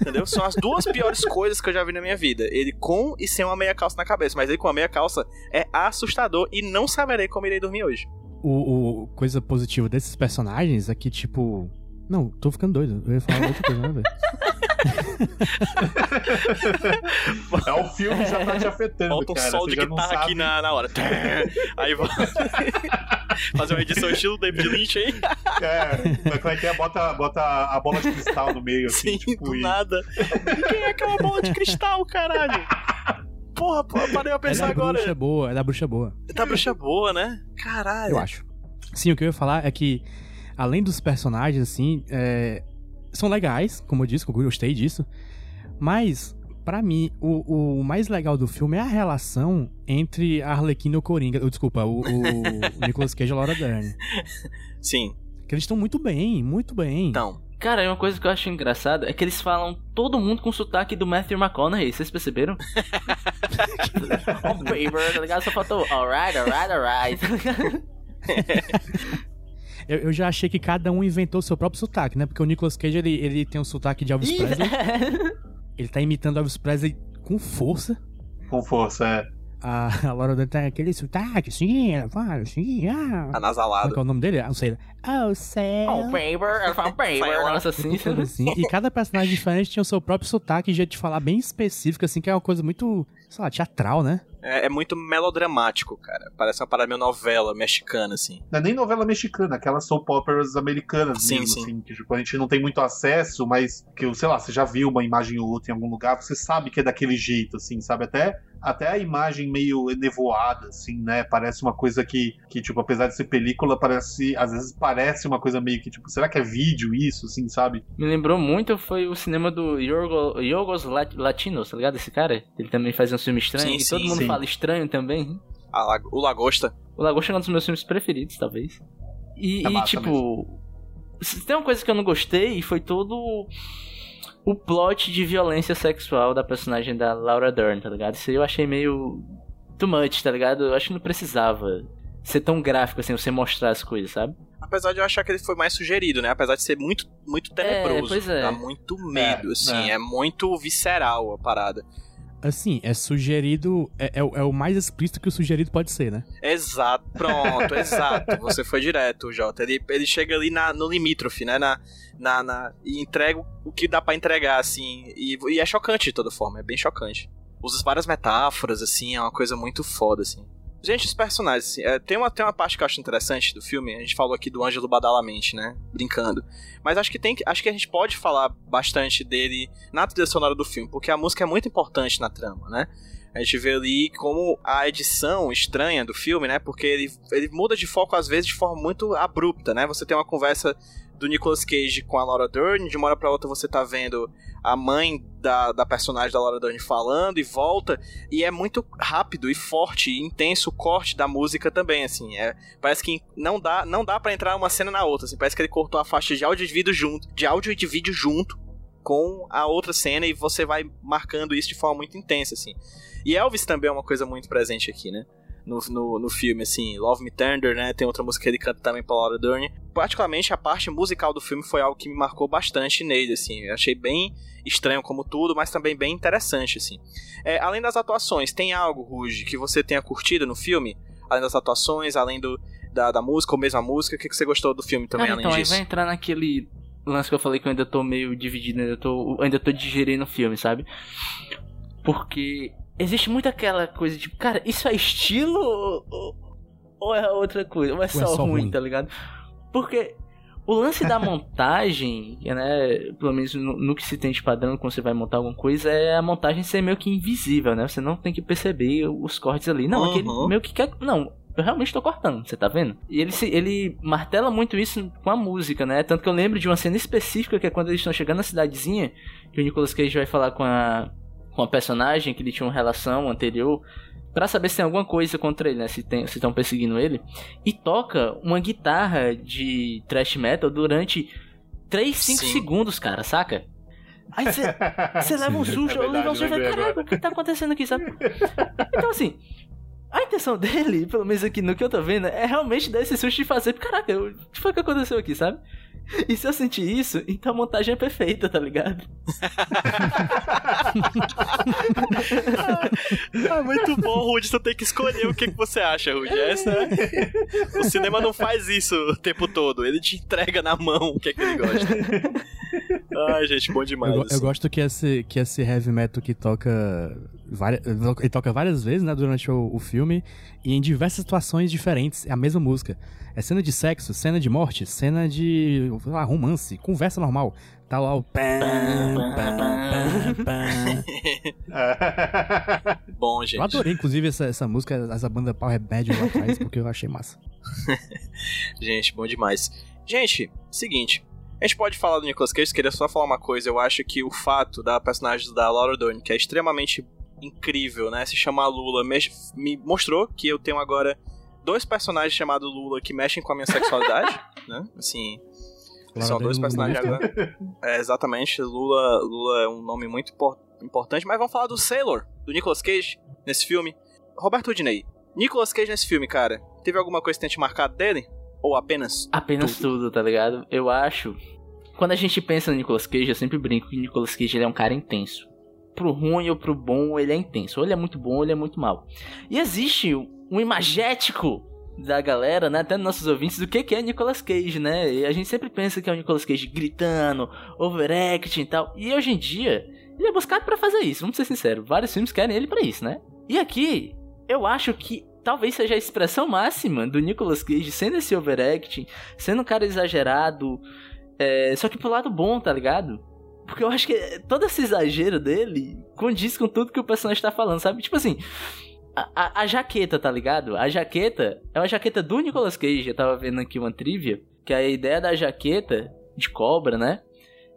Entendeu? São as duas piores coisas que eu já vi na minha vida. Ele com e sem uma meia calça na cabeça. Mas ele com a meia calça é assustador e não saberei como irei dormir hoje. O, o- coisa positiva desses personagens é que, tipo. Não, tô ficando doido. Eu ia falar outra coisa, né, velho? É o filme já tá te afetando, Falta um cara. sol de guitarra aqui na, na hora. Aí vou fazer uma edição estilo David Lynch aí. É, mas como é que é? Bota, bota a bola de cristal no meio, assim, Sim, tipo, do e- nada. Quem é aquela bola de cristal, caralho? Porra, pô, parei a É pensar da agora. bruxa boa, é da bruxa boa. Tá bruxa boa, né? Caralho. Eu acho. Sim, o que eu ia falar é que, além dos personagens, assim, é, são legais, como eu disse, eu gostei disso. Mas, pra mim, o, o mais legal do filme é a relação entre a Arlequina e o Coringa. Oh, desculpa, o, o Nicolas Cage e a Laura Dern. Sim, Que eles estão muito bem, muito bem. então. Cara, e uma coisa que eu acho engraçada é que eles falam todo mundo com sotaque do Matthew McConaughey, vocês perceberam? oh, baby, tá ligado? Só faltou alright, alright, alright. tá ligado? Eu, eu já achei que cada um inventou o seu próprio sotaque, né? Porque o Nicolas Cage, ele, ele tem um sotaque de Elvis Ih, Presley. Ele tá imitando Elvis Presley com força. Com força, é. A, a Laura Dern tem aquele sotaque, assim, ela fala assim, ah. Como é que Anasalado. é o nome dele? Ah, não sei. Oh, céu. Oh, paper, ela fala paper, nossa, assim. Assim. E cada personagem diferente tinha o seu próprio sotaque e jeito de falar bem específico, assim, que é uma coisa muito, sei lá, teatral, né? É, é muito melodramático, cara. Parece uma parada meio novela mexicana, assim. Não é nem novela mexicana, aquelas soap operas americanas Sim, mesmo, sim. assim, que tipo, a gente não tem muito acesso, mas que, sei lá, você já viu uma imagem ou outra em algum lugar, você sabe que é daquele jeito, assim, sabe? Até, até a imagem meio nevoada, assim, né? Parece uma coisa que, que, tipo, apesar de ser película, parece, às vezes parece uma coisa meio que, tipo, será que é vídeo isso, assim, sabe? Me lembrou muito, foi o cinema do Yorgo, Yorgos Lat- Latinos, tá ligado? Esse cara? Ele também faz um filme estranho. Sim, e sim, todo mundo sim. Fala estranho também. A lag- o Lagosta. O Lagosta é um dos meus filmes preferidos, talvez. E, É e, tipo. Tem uma coisa que eu não gostei, foi todo o plot de violência sexual da personagem da Laura Dern, tá ligado? Isso aí eu achei meio. too much, tá ligado? Eu acho que não precisava ser tão gráfico assim, você mostrar as coisas, sabe? Apesar de eu achar que ele foi mais sugerido, né? Apesar de ser muito, muito tenebroso. pois é. Dá muito medo, É, assim. é. É. muito visceral a parada. Assim, é sugerido. É, é o- é o mais explícito que o sugerido pode ser, né? Exato, pronto, exato. Você foi direto, Jota. Ele, ele chega ali na, no limítrofe, né? Na, na, na- e entrega o que dá pra entregar, assim. E, e é chocante de toda forma, é bem chocante. Usa várias metáforas, assim, é uma coisa muito foda, assim. Gente, os personagens, assim, é, tem, uma, tem uma parte que eu acho interessante do filme. A gente falou aqui do Ângelo Badalamente, né? Brincando. Mas acho que tem acho que a gente pode falar bastante dele na trilha sonora do filme, porque a música é muito importante na trama, né? A gente vê ali como a edição estranha do filme, né? Porque ele, ele muda de foco às vezes de forma muito abrupta, né? Você tem uma conversa do Nicolas Cage com a Laura Dern, de uma hora pra outra você tá vendo a mãe da, da personagem da Laura Dern falando e volta, e é muito rápido e forte e intenso o corte da música também, assim, é, parece que não dá, não dá para entrar uma cena na outra, assim, parece que ele cortou a faixa de áudio e de vídeo junto, de áudio e de vídeo junto com a outra cena e você vai marcando isso de forma muito intensa, assim. E Elvis também é uma coisa muito presente aqui, né? No, no, no filme, assim, Love Me Tender, né? Tem outra música que ele canta também pra Laura Dern. Particularmente, a parte musical do filme foi algo que me marcou bastante nele, assim. Eu achei bem estranho como tudo, mas também bem interessante, assim. É, além das atuações, tem algo, Ruge, que você tenha curtido no filme? Além das atuações, além do, da, da música ou mesmo a música, o que, que você gostou do filme também, Cara, além então, disso? vai entrar naquele lance que eu falei que eu ainda tô meio dividido, ainda tô, ainda tô digerindo o filme, sabe? Porque existe muito aquela coisa de, cara, isso é estilo ou, ou- ou é outra coisa? Ou é só, só ruim, ruim? tá ligado? Porque o lance da montagem, né, pelo menos no, no que se tem de padrão quando você vai montar alguma coisa, é a montagem ser meio que invisível, né? Você não tem que perceber os cortes ali. Não, aquele Uhum. meio que quer. Não, eu realmente tô cortando, você tá vendo? E ele, se, ele martela muito isso com a música, né? Tanto que eu lembro de uma cena específica que é quando eles estão chegando na cidadezinha, que o Nicolas Cage vai falar com a, com a personagem que ele tinha uma relação anterior. Pra saber se tem alguma coisa contra ele, né? Se estão perseguindo ele. E toca uma guitarra de thrash metal durante 3, 5 Sim. segundos, cara, saca? Aí você leva um Sim, susto, é eu leva um verdade, susto e agora. o que tá acontecendo aqui, sabe? Então assim, a intenção dele, pelo menos aqui no que eu tô vendo, é realmente dar esse susto e fazer, caraca, o que foi que aconteceu aqui, sabe? E se eu sentir isso, então a montagem é perfeita, tá ligado? Ah, muito bom, Rudy. Você tem que escolher o que, que você acha, Rudy. Essa é... O cinema não faz isso o tempo todo. Ele te entrega na mão o que, é que ele gosta. Ai, gente, bom Eu, demais. eu assim. gosto que esse, que esse heavy metal que toca. Várias, ele toca várias vezes, né, durante o, o filme, e em diversas situações diferentes, é a mesma música. É cena de sexo, cena de morte, cena de sei lá, romance, conversa normal. Tá lá o. pam, pam, pam. Bom, gente. Eu adorei, inclusive, essa, essa música, essa banda Power Bad lá atrás, porque eu achei massa. Gente, bom demais. Gente, seguinte. A gente pode falar do Nicolas Cage, queria só falar uma coisa. Eu acho que o fato da personagem da Laura Dern, que é extremamente incrível, né? Se chamar Lula, me, me mostrou que eu tenho agora dois personagens chamados Lula que mexem com a minha sexualidade, né? Assim, Laura são dois personagens agora. É, exatamente, Lula, Lula é um nome muito impor- importante, mas vamos falar do Sailor, do Nicolas Cage, nesse filme. Roberto Udinei, Nicolas Cage nesse filme, cara, teve alguma coisa que tenha te marcado dele? Ou apenas Apenas tudo, tá ligado? Eu acho. Quando a gente pensa no Nicolas Cage, eu sempre brinco que o Nicolas Cage ele é um cara intenso. Pro ruim ou pro bom, ele é intenso. Ou ele é muito bom, ou ele é muito mal. E existe um imagético da galera, né, até nos nossos ouvintes, do que, que é Nicolas Cage, né? E a gente sempre pensa que é o Nicolas Cage gritando, overacting e tal. E hoje em dia, ele é buscado para fazer isso, vamos ser sinceros. Vários filmes querem ele para isso, né? E aqui, eu acho que talvez seja a expressão máxima do Nicolas Cage sendo esse overacting, sendo um cara exagerado, é, só que pro lado bom, tá ligado? Porque eu acho que todo esse exagero dele condiz com tudo que o personagem tá falando, sabe? Tipo assim, a, a, a, jaqueta, tá ligado? A jaqueta é uma jaqueta do Nicolas Cage. Eu tava vendo aqui uma trivia, que a ideia da jaqueta de cobra, né?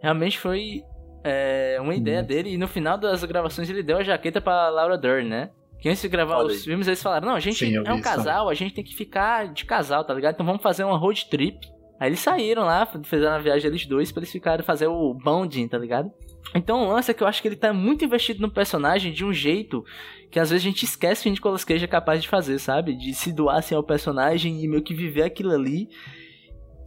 Realmente foi é, uma ideia hum. dele. E no final das gravações ele deu a jaqueta pra Laura Dern, né? Que antes de gravar Olha os aí. filmes, eles falaram: Não, a gente Sim, é um casal, a gente tem que ficar de casal, tá ligado? Então vamos fazer uma road trip. Aí eles saíram lá, fizeram a viagem eles dois pra eles ficarem fazer o bonding, tá ligado? Então o lance é que eu acho que ele tá muito investido no personagem de um jeito que às vezes a gente esquece que o Nicolas Cage é capaz de fazer, sabe? De se doar assim ao personagem e meio que viver aquilo ali.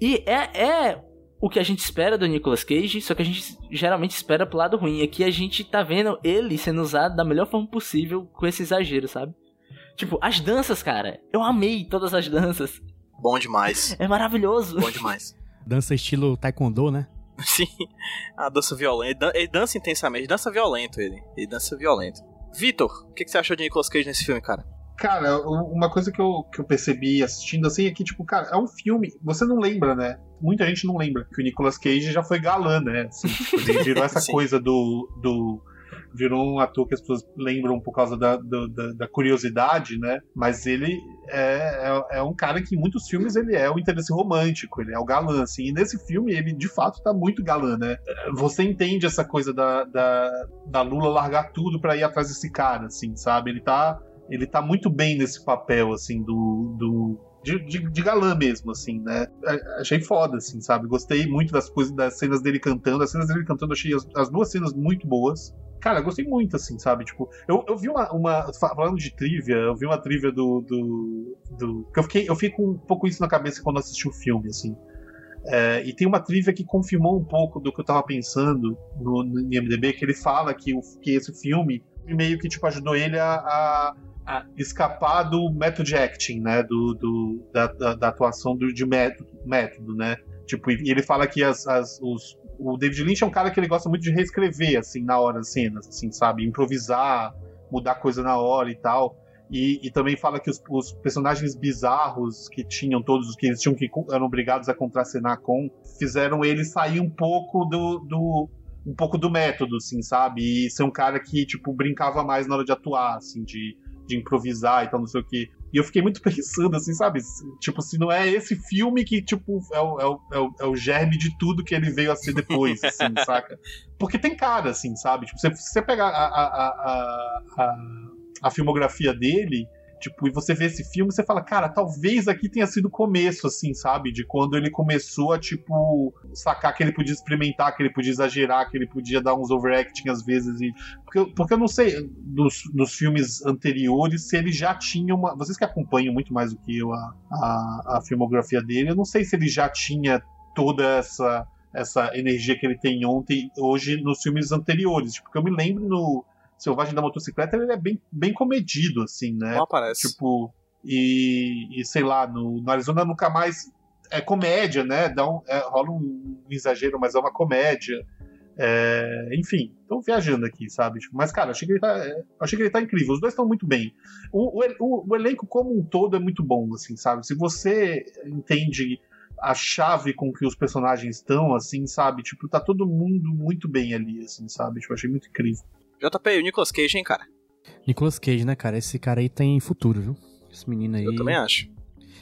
E é, é o que a gente espera do Nicolas Cage, só que a gente geralmente espera pro lado ruim. Aqui a gente tá vendo ele sendo usado da melhor forma possível com esse exagero, sabe? Tipo, as danças, cara. Eu amei todas as danças. Bom demais. É maravilhoso. Bom demais. Dança estilo taekwondo, né? Sim. A dança violenta. Ele dança intensamente. Dança violento ele. Ele dança violento. Vitor, o que, que, você achou de Nicolas Cage nesse filme, cara? Cara, uma coisa que eu, que eu percebi assistindo assim é que, tipo, cara, é um filme. Você não lembra, né? Muita gente não lembra que o Nicolas Cage já foi galã, né? Assim, tipo, ele virou essa coisa do, do virou um ator que as pessoas lembram por causa da, da, da curiosidade, né? Mas ele é, é, é, um cara que em muitos filmes ele é o interesse romântico, ele é o galã, assim. E nesse filme ele de fato tá muito galã, né? Você entende essa coisa da, da, da Lula largar tudo para ir atrás desse cara, assim, sabe? Ele tá, ele tá muito bem nesse papel, assim, do, do de, de, de, galã mesmo, assim, né? Achei foda, assim, sabe? Gostei muito das coisas, das cenas dele cantando. As cenas dele cantando, achei as, as duas cenas muito boas. Cara, gostei muito, assim, sabe? Tipo, eu, eu vi uma, uma. Falando de trivia, eu vi uma trivia do. do, do eu fiquei, eu fiquei com um pouco isso na cabeça quando assisti o filme, assim. É, e tem uma trivia que confirmou um pouco do que eu tava pensando no, no IMDB, que ele fala que, o, que esse filme meio que tipo, ajudou ele a, a, a escapar do method acting, né? Do, do da, da, da, atuação do, de método, método, né? Tipo, e ele fala que as, as, os, o David Lynch é um cara que ele gosta muito de reescrever, assim, na hora as cenas, assim, sabe? Improvisar, mudar coisa na hora e tal. E, e também fala que os, os, personagens bizarros que tinham todos, que eles tinham que eram obrigados a contracenar com, fizeram ele sair um pouco do, do um pouco do método, assim, sabe? E ser um cara que, tipo, brincava mais na hora de atuar, assim, de, de improvisar e tal, não sei o que. E eu fiquei muito pensando, assim, sabe? Tipo, se não é esse filme que, tipo, é o, é o, é o, é o germe de tudo que ele veio a ser depois, assim, saca? Porque tem cara, assim, sabe? Tipo, se você pegar a, a, a, a, a filmografia dele, Tipo, e você vê esse filme, você fala, cara, talvez aqui tenha sido o começo, assim, sabe? De quando ele começou a, tipo, sacar que ele podia experimentar, que ele podia exagerar, que ele podia dar uns overacting às vezes. E... Porque, porque eu não sei, nos, nos filmes anteriores, se ele já tinha uma. Vocês que acompanham muito mais do que eu a, a, a filmografia dele, eu não sei se ele já tinha toda essa essa energia que ele tem ontem, hoje nos filmes anteriores. Tipo, porque eu me lembro no, Selvagem da Motocicleta, ele é bem, bem comedido, assim, né? Não aparece. Tipo, e, e sei lá, no, no Arizona nunca mais. É comédia, né? Dá um, é, rola um exagero, mas é uma comédia. É, enfim, tô viajando aqui, sabe? Tipo, mas, cara, achei que ele tá, é, achei que ele tá incrível. Os dois estão muito bem. O, o, o, elenco como um todo é muito bom, assim, sabe? Se você entende a chave com que os personagens estão, assim, sabe? Tipo, tá todo mundo muito bem ali, assim, sabe? Tipo, achei muito incrível. JP, o Nicolas Cage, hein, cara? Nicolas Cage, né, cara? Esse cara aí tem futuro, viu? Esse menino aí. Eu também acho.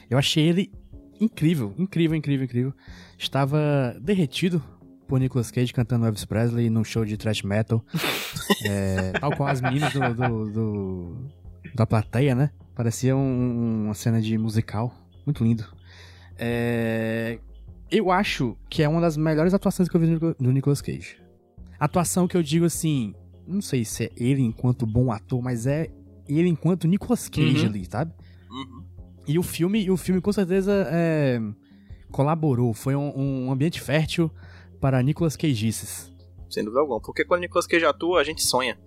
Eu achei ele incrível, incrível, incrível, incrível. Estava derretido por Nicolas Cage cantando Elvis Presley num show de thrash metal. é, tal com as meninas do, do, do, da plateia, né? Parecia um, uma cena de musical. Muito lindo. É, eu acho que é uma das melhores atuações que eu vi do Nicolas Cage. Atuação que eu digo assim, não sei se é ele enquanto bom ator, mas é ele enquanto Nicolas Cage uhum. ali, sabe? Uhum. E o filme, o filme com certeza é, colaborou, foi um, um ambiente fértil para Nicolas Cage's. Sem dúvida alguma. Porque quando Nicolas Cage atua, a gente sonha.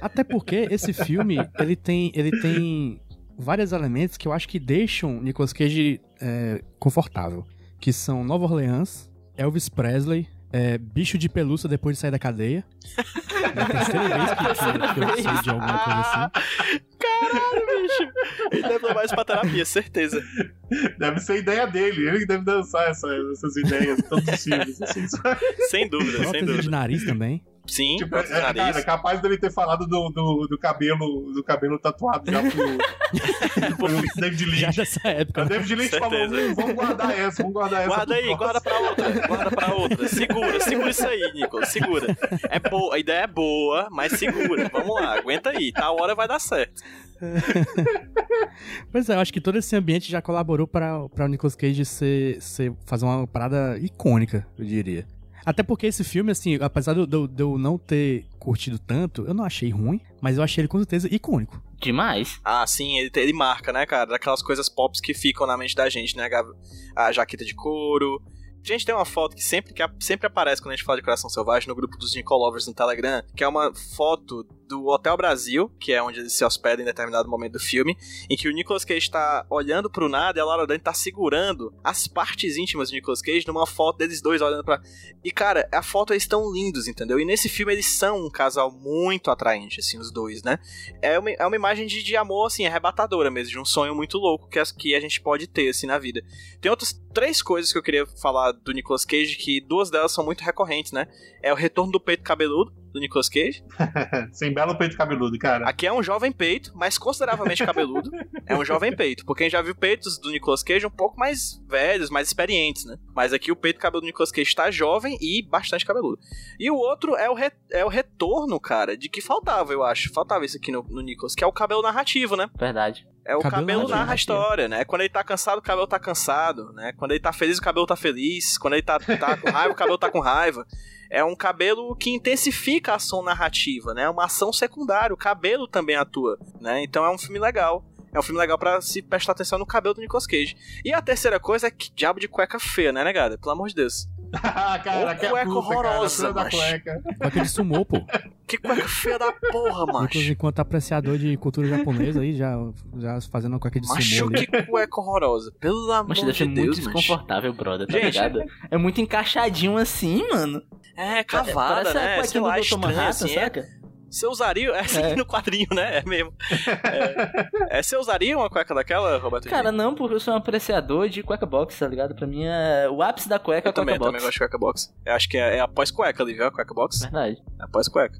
Até porque esse filme, ele tem, ele tem vários elementos que eu acho que deixam Nicolas Cage é, confortável. Que são Nova Orleans, Elvis Presley, é, bicho de pelúcia depois de sair da cadeia. É a terceira vez que, que, que eu sei de alguma coisa assim. Caralho, bicho. Ele deve levar isso pra terapia, certeza. Deve ser ideia dele, ele que deve dançar essa- essas ideias os filmes. Assim? Sem dúvida, sem Prótese de dúvida. nariz também. Sim, Tipo, é, nariz. cara, é capaz dele ter falado do, do, do cabelo do cabelo tatuado já pro, pro David Já Lynch. dessa época. O né? David Lynch falou, Certeza. "Hum, vamos guardar essa, vamos guardar essa. Guarda aí, guarda próximo." pra outra, guarda pra outra. Segura, segura isso aí, Nicolas, segura. É boa, a ideia é boa, mas segura. Vamos lá, aguenta aí, tá? A hora vai dar certo. Pois é, eu acho que todo esse ambiente já colaborou para para o Nicolas Cage ser, ser, fazer uma parada icônica, eu diria. Até porque esse filme, assim, apesar de eu, de eu não ter curtido tanto, eu não achei ruim, mas eu achei ele com certeza icônico. Demais. Ah, sim, ele, ele marca, né, cara? Daquelas coisas pops que ficam na mente da gente, né? A, a jaqueta de couro. A gente tem uma foto que sempre, que sempre aparece quando a gente fala de Coração Selvagem no grupo dos Nicolovers no Telegram, que é uma foto do Hotel Brasil, que é onde ele se hospeda em determinado momento do filme, em que o Nicolas Cage está olhando pro nada e a Laura Dern tá segurando as partes íntimas do Nicolas Cage numa foto deles dois olhando pra. E, cara, a foto eles estão lindos, entendeu? E nesse filme eles são um casal muito atraente, assim, os dois, né? é uma, é uma imagem de, de amor, assim, arrebatadora mesmo, de um sonho muito louco que, as- que a gente pode ter, assim, na vida. Tem outras três coisas que eu queria falar do Nicolas Cage, que duas delas são muito recorrentes, né? É o retorno do peito cabeludo, do Nicolas Cage. Sem belo peito cabeludo, cara. Aqui é um jovem peito, mas consideravelmente cabeludo. É um jovem peito, porque a gente já viu peitos do Nicolas Cage um pouco mais velhos, mais experientes, né? Mas aqui o peito cabeludo do Nicolas Cage tá jovem e bastante cabeludo. E o outro é o, re- é o retorno, cara, de que faltava, eu acho. Faltava isso aqui no, no Nicolas, que é o cabelo narrativo, né? Verdade. É o Cabelo cabelo, narra a história, né? Quando ele tá cansado, o cabelo tá cansado, né? Quando ele tá feliz, o cabelo tá feliz. Quando ele tá, tá com raiva, o cabelo tá com raiva. É um cabelo que intensifica a ação narrativa, né? É uma ação secundária. O cabelo também atua, né? Então é um filme legal. É um filme legal pra se prestar atenção no cabelo do Nicolas Cage. E a terceira coisa é que diabo de cueca feia, né, negada? Pelo amor de Deus. cara, que cueca puta, cara, horrorosa, filha da cueca. Cueca de sumô, pô. Que cueca feia da porra, macho. enquanto apreciador de cultura japonesa aí, já, já fazendo uma cueca de Macho, sumô ali. que cueca horrorosa. Pelo amor de ser muito Deus, macho. desconfortável, brother, tá Gente. ligado? É muito encaixadinho assim, mano. É, cavada, Parece a né? cuequinha Sei lá, do Dr. Manhattan, assim. É, saca? Você usaria. É assim É. no quadrinho, né? É mesmo. É, é, você usaria uma cueca daquela, Roberto? Cara, não, porque eu sou um apreciador de cueca box, tá ligado? Pra mim, é... o ápice da cueca é eu a cueca também, eu box. também gosto de cueca box. Eu acho que é, é após cueca ali, viu? A cueca box. Verdade. É após cueca.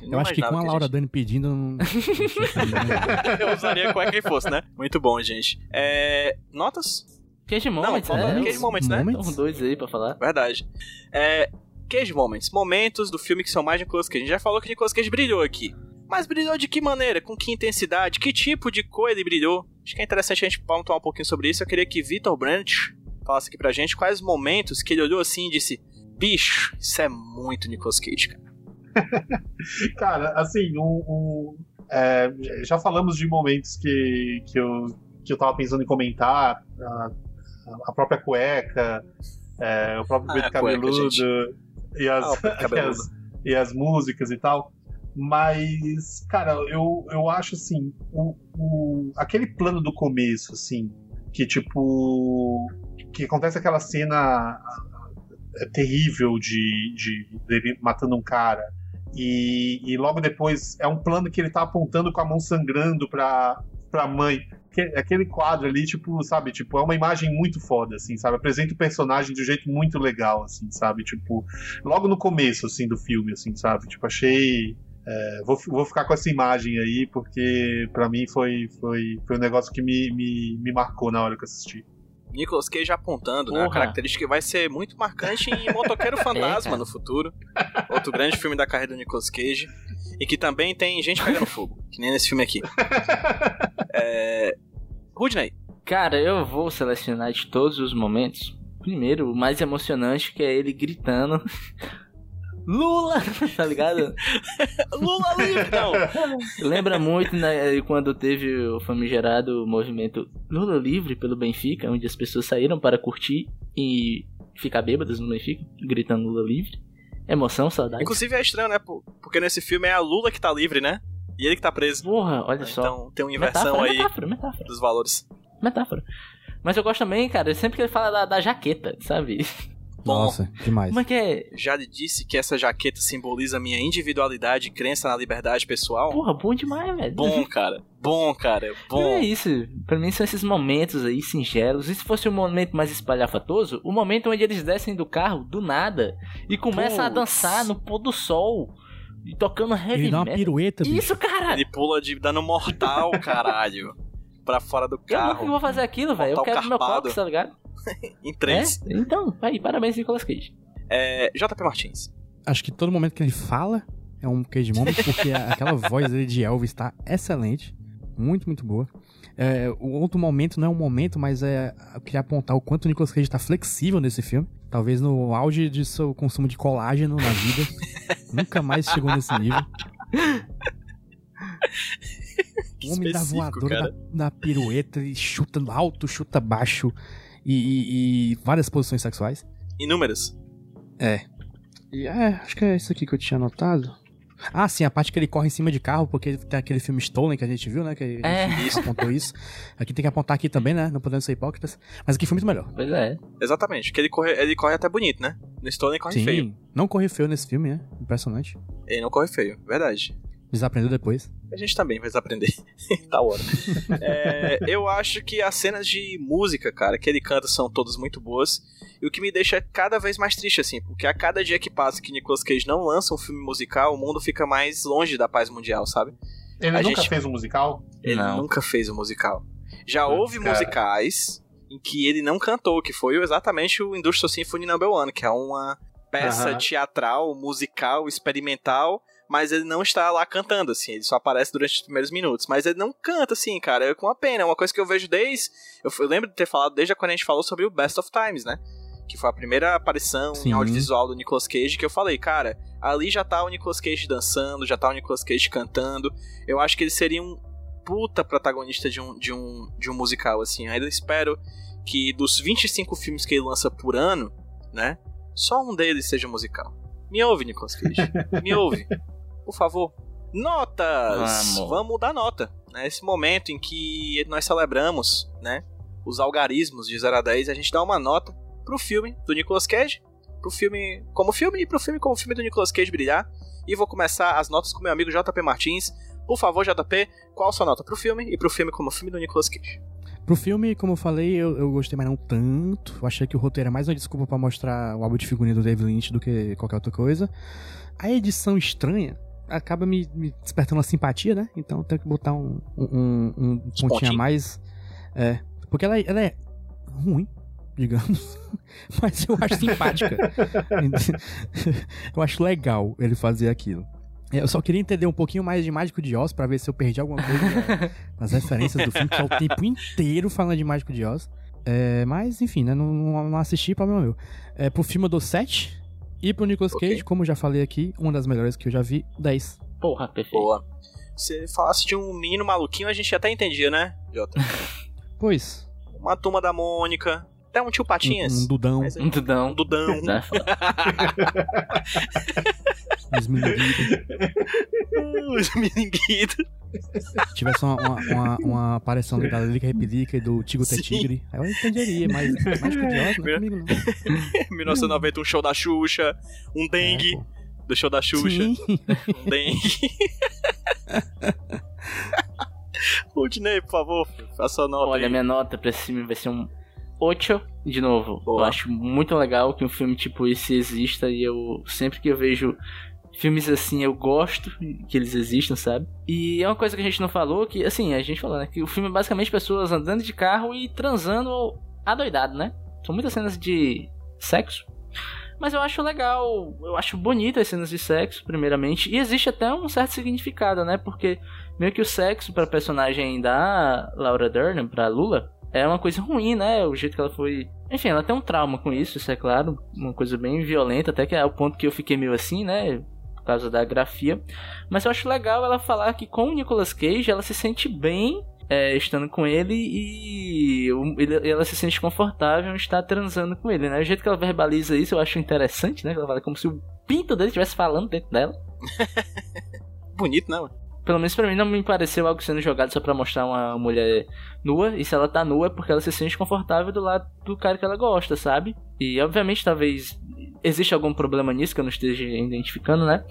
Eu acho que com a Laura Dani pedindo, não... não eu usaria cueca que fosse, né? Muito bom, gente. É. Notas? Cage Moments, Não, né? Cage Moments, né? Moments? São dois aí pra falar. Verdade. É. Cage Moments. Momentos do filme que são mais de Nicolas Cage. A gente já falou que Nicolas Cage brilhou aqui. Mas brilhou de que maneira? Com que intensidade? Que tipo de cor ele brilhou? Acho que é interessante a gente pontuar um pouquinho sobre isso. Eu queria que Vitor Brandt falasse aqui pra gente quais momentos que ele olhou assim e disse: Bicho, isso é muito Nicolas Cage, cara. Cara, assim, é, já falamos de momentos que, que, eu, que eu tava pensando em comentar, a, a própria cueca, é, o próprio Ah, cueca, cabeludo gente. E, as, Ah, e, as, e as músicas e tal. Mas, cara, eu, eu acho assim, o, o, aquele plano do começo, assim, que tipo. que acontece aquela cena é, terrível de, de dele matando um cara. E, e logo depois é um plano que ele tá apontando com a mão sangrando pra, pra mãe. Que- Aquele quadro ali, tipo, sabe, tipo, é uma imagem muito foda, assim, sabe? Apresenta o personagem de um jeito muito legal, assim, sabe? Tipo, logo no começo, assim, do filme, assim, sabe? Tipo, achei. é, vou, vou ficar com essa imagem aí, porque pra mim foi, foi, foi um negócio que me, me, me marcou na hora que eu assisti. Nicolas Cage apontando, né? Uma Porra. característica que vai ser muito marcante em Motoqueiro Fantasma no futuro. Outro grande filme da carreira do Nicolas Cage. E que também tem gente pegando fogo, que nem nesse filme aqui. É... Rudney, Cara, eu vou selecionar de todos os momentos. Primeiro, o mais emocionante, que é ele gritando Lula, tá ligado? Lula livre, não. Lembra muito né, quando teve o famigerado movimento Lula livre pelo Benfica, onde as pessoas saíram para curtir e ficar bêbadas no Benfica, gritando Lula livre. Emoção, saudade. Inclusive é estranho, né? Porque nesse filme é a Lula que tá livre, né? E ele que tá preso. Porra, olha só. Então tem uma inversão metáfora, aí metáfora, metáfora, dos valores. metáfora. Mas eu gosto também, cara, sempre que ele fala da, da jaqueta, sabe? Bom, Nossa, demais. Como é que é? já lhe disse que essa jaqueta simboliza minha individualidade e crença na liberdade pessoal? Porra, bom demais, velho. Bom, cara. Bom, cara. E Bom. é isso. Pra mim são esses momentos aí singelos. E se fosse um momento mais espalhafatoso, o momento onde eles descem do carro do nada e começam a Puts. dançar no pôr do sol e tocando heavy Ele dá uma metal. pirueta, bicho. Isso, cara! Ele pula de dano mortal, caralho. Pra fora do Eu nunca carro. vou fazer aquilo, velho. Eu quero meu carpado. cox, tá ligado? Em três. É? Então, aí, parabéns, Nicolas Cage. É, JP Martins. Acho que todo momento que ele fala é um cage moment, porque aquela voz dele de Elvis tá excelente. Muito, muito boa. É, o outro momento não é um momento, mas é. Eu queria apontar o quanto o Nicolas Cage tá flexível nesse filme. Talvez no auge de seu consumo de colágeno na vida. Nunca mais chegou nesse nível. Que O homem da voadora, da, da pirueta, e chuta alto, chuta baixo. E, e- e várias posições sexuais. Inúmeras. E é, acho que é isso aqui que eu tinha anotado. Ah, sim, a parte que ele corre em cima de carro, porque tem aquele filme Stolen que a gente viu, né? Que a gente É. apontou isso. Aqui tem que apontar aqui também, né? Não podemos ser hipócritas. Mas aqui foi muito melhor. Pois é. Exatamente. Que ele corre, ele corre até bonito, né? No Stone ele corre sim, feio. não corre feio nesse filme, né? Impressionante. Ele não corre feio, verdade. Desaprendeu depois. A gente também vai desaprender. tá hora. É, eu acho que as cenas de música, cara, que ele canta são todas muito boas. E o que me deixa cada vez mais triste, assim, porque a cada dia que passa que Nicolas Cage não lança um filme musical, o mundo fica mais longe da paz mundial, sabe? Ele A nunca gente- fez um musical? Ele Não. nunca fez um musical. Já Putz, houve cara. musicais em que ele não cantou, que foi exatamente o Industrial Symphony Number One, que é uma peça teatral, musical, experimental, mas ele não está lá cantando, assim, ele só aparece durante os primeiros minutos. Mas ele não canta, assim, cara, é com uma pena. É uma coisa que eu vejo desde. Eu, eu lembro de ter falado desde quando a gente falou sobre o Best of Times, né? Que foi a primeira aparição Sim. em audiovisual do Nicolas Cage, que eu falei, cara, ali já tá o Nicolas Cage dançando, já tá o Nicolas Cage cantando. Eu acho que ele seria um puta protagonista de um, de um, de um musical, assim. Eu ainda espero que dos 25 filmes que ele lança por ano, né? Só um deles seja musical. Me ouve, Nicolas Cage. Me ouve. Por favor. Notas! Vamos. Vamos dar nota. Nesse momento em que nós celebramos, né? Os algarismos de 0 a 10, a gente dá uma nota pro filme do Nicolas Cage, pro filme como filme e pro filme como filme do Nicolas Cage brilhar. E vou começar as notas com meu amigo JP Martins. Por favor, JP, qual a sua nota pro filme e pro filme como filme do Nicolas Cage? Pro filme, como eu falei, eu, eu gostei, mas não tanto. Eu achei que o roteiro é mais uma desculpa pra mostrar o álbum de figurinha do David Lynch do que qualquer outra coisa. A edição estranha acaba me, me despertando uma simpatia, né? Então eu tenho que botar um, um, um- um pontinho a mais. É. Porque ela, ela é ruim, digamos. Mas eu acho simpática. eu acho legal ele fazer aquilo. É, Eu só queria entender um pouquinho mais de Mágico de Oz pra ver se eu perdi alguma coisa né, nas referências do filme, que é o tempo inteiro falando de Mágico de Oz. É, mas, enfim, né? Não, não, não assisti, problema meu. É, pro filme eu dou 7. E pro Nicolas. Cage, como já falei aqui, uma das melhores que eu já vi, 10. Porra, perfeito. Boa. Se falasse de um menino maluquinho, a gente até entendia, né, Jota? Pois, Uma turma da Mônica, até um tio Patinhas. um, um Dudão, Mas é- Um um tudão. Dudão. Um Smilinguido. Os milinguidos. Se tivesse uma, uma, uma, uma aparição da Lilica Repelica e do Tigo. Tigre, aí eu entenderia, mas Mágico de Oz não é comigo, não. 1990, um show da Xuxa. Um dengue É, do show da Xuxa. Sim. Um dengue. Rudney, por favor, faça a nota Olha, aí. minha nota pra esse filme vai ser um 8 de novo. Boa. Eu acho muito legal que um filme tipo esse exista e eu sempre que eu vejo filmes assim eu gosto que eles existam, sabe? E é uma coisa que a gente não falou que assim, a gente falou, né, que o filme é basicamente pessoas andando de carro e transando adoidado, né? São muitas cenas de sexo. Mas eu acho legal, eu acho bonito as cenas de sexo, primeiramente, e existe até um certo significado, né? Porque meio que o sexo pra personagem da Laura Dern, pra Lula, é uma coisa ruim, né? O jeito que ela foi Enfim, ela tem um trauma com isso, isso é claro. Uma coisa bem violenta, até que é o ponto que eu fiquei meio assim, né? Causa da grafia. Mas eu acho legal ela falar que com o Nicolas Cage ela se sente bem é, estando com ele e ele, ela se sente confortável em estar transando com ele, né? O jeito que ela verbaliza isso eu acho interessante, né? Ela fala como se o pinto dele estivesse falando dentro dela. Bonito, né? Pelo menos pra mim não me pareceu algo sendo jogado só pra mostrar uma mulher nua. E se ela tá nua é porque ela se sente confortável do lado do cara que ela gosta, sabe? E obviamente talvez existe algum problema nisso que eu não esteja identificando, né?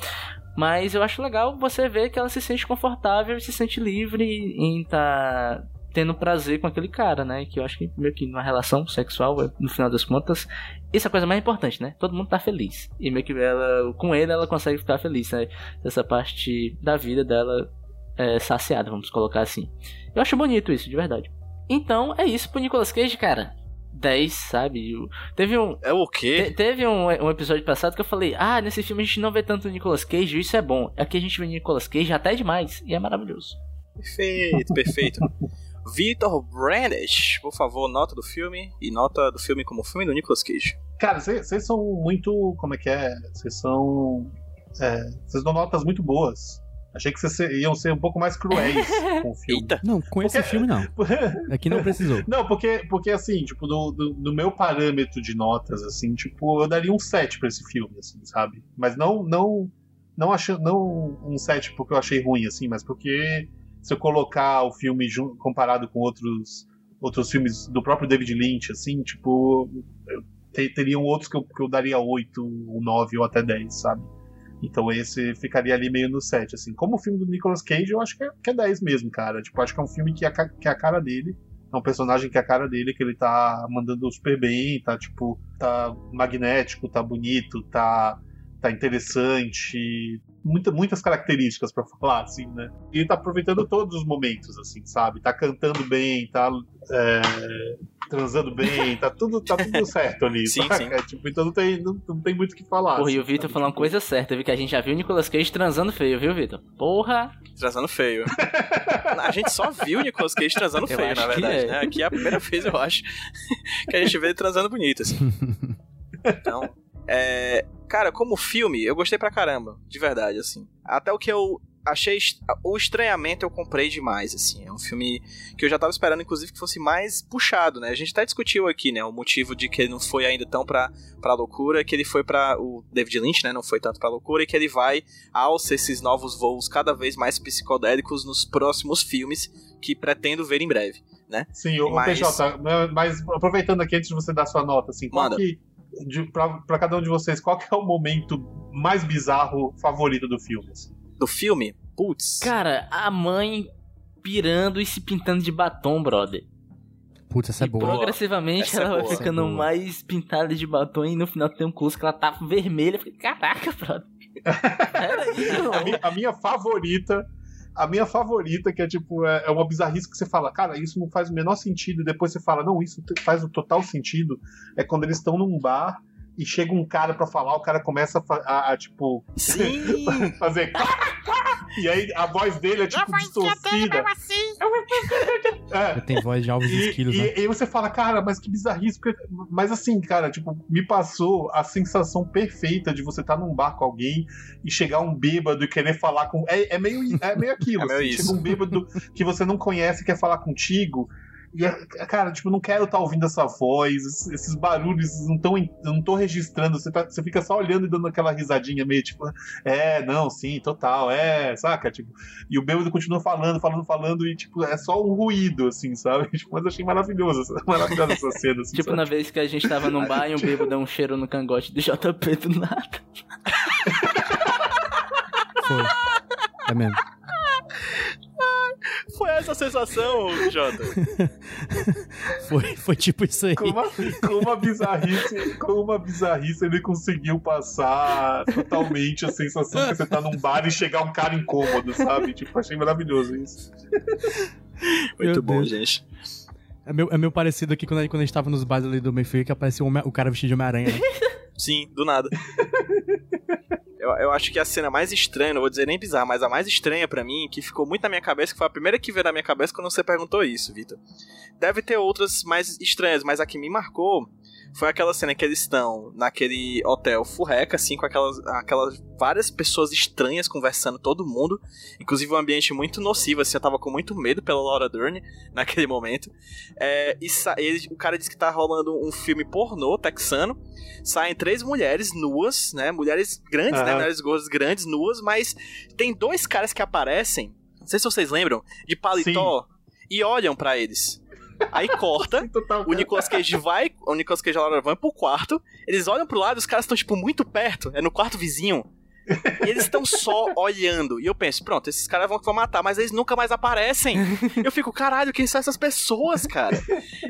Mas eu acho legal você ver que ela se sente confortável e se sente livre em estar tá tendo prazer com aquele cara, né? Que eu acho que meio que numa relação sexual, no final das contas, isso é a coisa mais importante, né? Todo mundo tá feliz. E meio que ela, com ele, ela consegue ficar feliz, né? Essa parte da vida dela é, saciada, vamos colocar assim. Eu acho bonito isso, de verdade. Então, é isso pro Nicolas Cage, cara. 10, sabe? Teve um. É o quê? Te, teve um, um, episódio passado que eu falei: Ah, nesse filme a gente não vê tanto o Nicolas Cage, isso é bom. Aqui a gente vê o Nicolas Cage até demais, e é maravilhoso. Perfeito, perfeito. Vitor Brandish, por favor, nota do filme e nota do filme como filme do Nicolas Cage. Cara, vocês são muito. Como é que é? Vocês são. Vocês é, dão notas muito boas. Achei que vocês iam ser um pouco mais cruéis com o filme. Eita. Não, com esse porque... filme não. Aqui não precisou. Não, porque, porque assim, tipo, no, no, no, meu parâmetro de notas, assim, tipo, eu daria um 7 pra esse filme, assim, sabe? Mas não, não, não, achando, não um 7 porque eu achei ruim, assim, mas porque se eu colocar o filme comparado com outros, outros filmes do próprio David Lynch, assim, tipo, teriam outros que eu, que eu daria 8, 9 ou até 10, sabe? Então esse ficaria ali meio no 7, assim. Como o filme do Nicolas Cage, eu acho que é, que é 10 mesmo, cara. Tipo, acho que é um filme que é, que é a cara dele. É um personagem que é a cara dele, que ele tá mandando super bem, tá, tipo, tá magnético, tá bonito, tá, tá interessante. Muita, muitas características para falar, assim, né? E ele tá aproveitando todos os momentos, assim, sabe? Tá cantando bem, tá é, transando bem, tá tudo, tá tudo certo ali. sim, sim. É, tipo, então não tem, não, não tem muito o que falar. Porra, assim, e o Vitor falou uma tipo, coisa certa, viu? Que a gente já viu o Nicolas Cage transando feio, viu, Vitor? Porra! Transando feio. a gente só viu o Nicolas Cage transando eu feio, na verdade, é. né? Aqui é a primeira vez, eu acho, que a gente vê ele transando bonito, assim. Então, é, cara, como filme, eu gostei pra caramba, de verdade, assim. Até o que eu achei o estranhamento eu comprei demais, assim. É um filme que eu já tava esperando, inclusive, que fosse mais puxado, né? A gente até discutiu aqui, né? O motivo de que ele não foi ainda tão pra, pra loucura, que ele foi para o David Lynch, né? Não foi tanto pra loucura, e que ele vai alça esses novos voos cada vez mais psicodélicos nos próximos filmes que pretendo ver em breve, né? Sim, o mas... PJ, mas aproveitando aqui antes de você dar sua nota, assim, qual Manda. que. Pra, cada um de vocês, qual que é o momento mais bizarro favorito do filme? Assim? do filme, putz. Cara, a mãe pirando e se pintando de batom, brother. Putz, essa é boa. Progressivamente essa é ela é vai ficando é mais pintada de batom e no final tem um close que ela tá vermelha. Eu falei, caraca, brother. Peraí, a, minha, a minha favorita a minha favorita, que é tipo, é, é, uma bizarrice que você fala, cara, isso não faz o menor sentido, e depois você fala, não, isso faz o total sentido. É quando eles estão num bar e chega um cara para falar, o cara começa a, a, a tipo, fazer. e aí a voz dele é tipo distorcida. Assim. É. Tem voz de alvos e, esquilos, e, né? e aí você fala, cara, mas que bizarrice. Mas assim, cara, tipo, me passou a sensação perfeita de você estar tá num bar com alguém e chegar um bêbado e querer falar com. É, é meio, é meio aquilo. É meio assim, chega um bêbado que você não conhece e quer falar contigo. E, cara, tipo, não quero estar tá ouvindo essa voz, esses barulhos não estão não tô registrando, você, tá, você fica só olhando e dando aquela risadinha meio tipo, é, não, sim, total, é, saca? Tipo, e o bêbado continua falando, falando, falando, e tipo, é só um ruído, assim, sabe? Tipo, mas achei maravilhoso, maravilhosa essa cena. Assim, tipo, sabe? na vez que a gente tava num bar e um bêbado deu um cheiro no cangote do JP do nada. Foi. É mesmo. Foi essa a sensação, Jota? foi, foi tipo isso aí. Com uma, com uma bizarrice, com uma bizarrice ele conseguiu passar totalmente a sensação que você tá num bar e chegar um cara incômodo, sabe? Tipo, achei maravilhoso isso. Muito Meu bom, Deus. gente. É meu, é meu parecido aqui quando a, quando a gente tava nos bares ali do Mayfair que apareceu o, o cara vestido de Homem-Aranha. Né? Sim, do nada. Eu, eu acho que a cena mais estranha, não vou dizer nem bizarra, mas a mais estranha para mim, que ficou muito na minha cabeça, que foi a primeira que veio na minha cabeça quando você perguntou isso, Vitor. Deve ter outras mais estranhas, mas a que me marcou foi aquela cena que eles estão naquele hotel furreca, assim, com aquelas, aquelas várias pessoas estranhas conversando, todo mundo. Inclusive um ambiente muito nocivo, assim, eu tava com muito medo pela Laura Dern naquele momento. É, e ele, o cara disse que tá rolando um filme pornô texano. Saem três mulheres nuas, né? Mulheres grandes, né? Aham. Mulheres gordas grandes, nuas, mas tem dois caras que aparecem, não sei se vocês lembram, de paletó e olham pra eles. Aí corta, o Nicolas Cage vai, o Nicolas Cage e a Laura vão pro quarto, eles olham pro lado e os caras estão, tipo, muito perto, é no quarto vizinho. E eles estão só olhando. E eu penso, pronto, esses caras vão, vão matar, mas eles nunca mais aparecem. Eu fico, caralho, quem são essas pessoas, cara?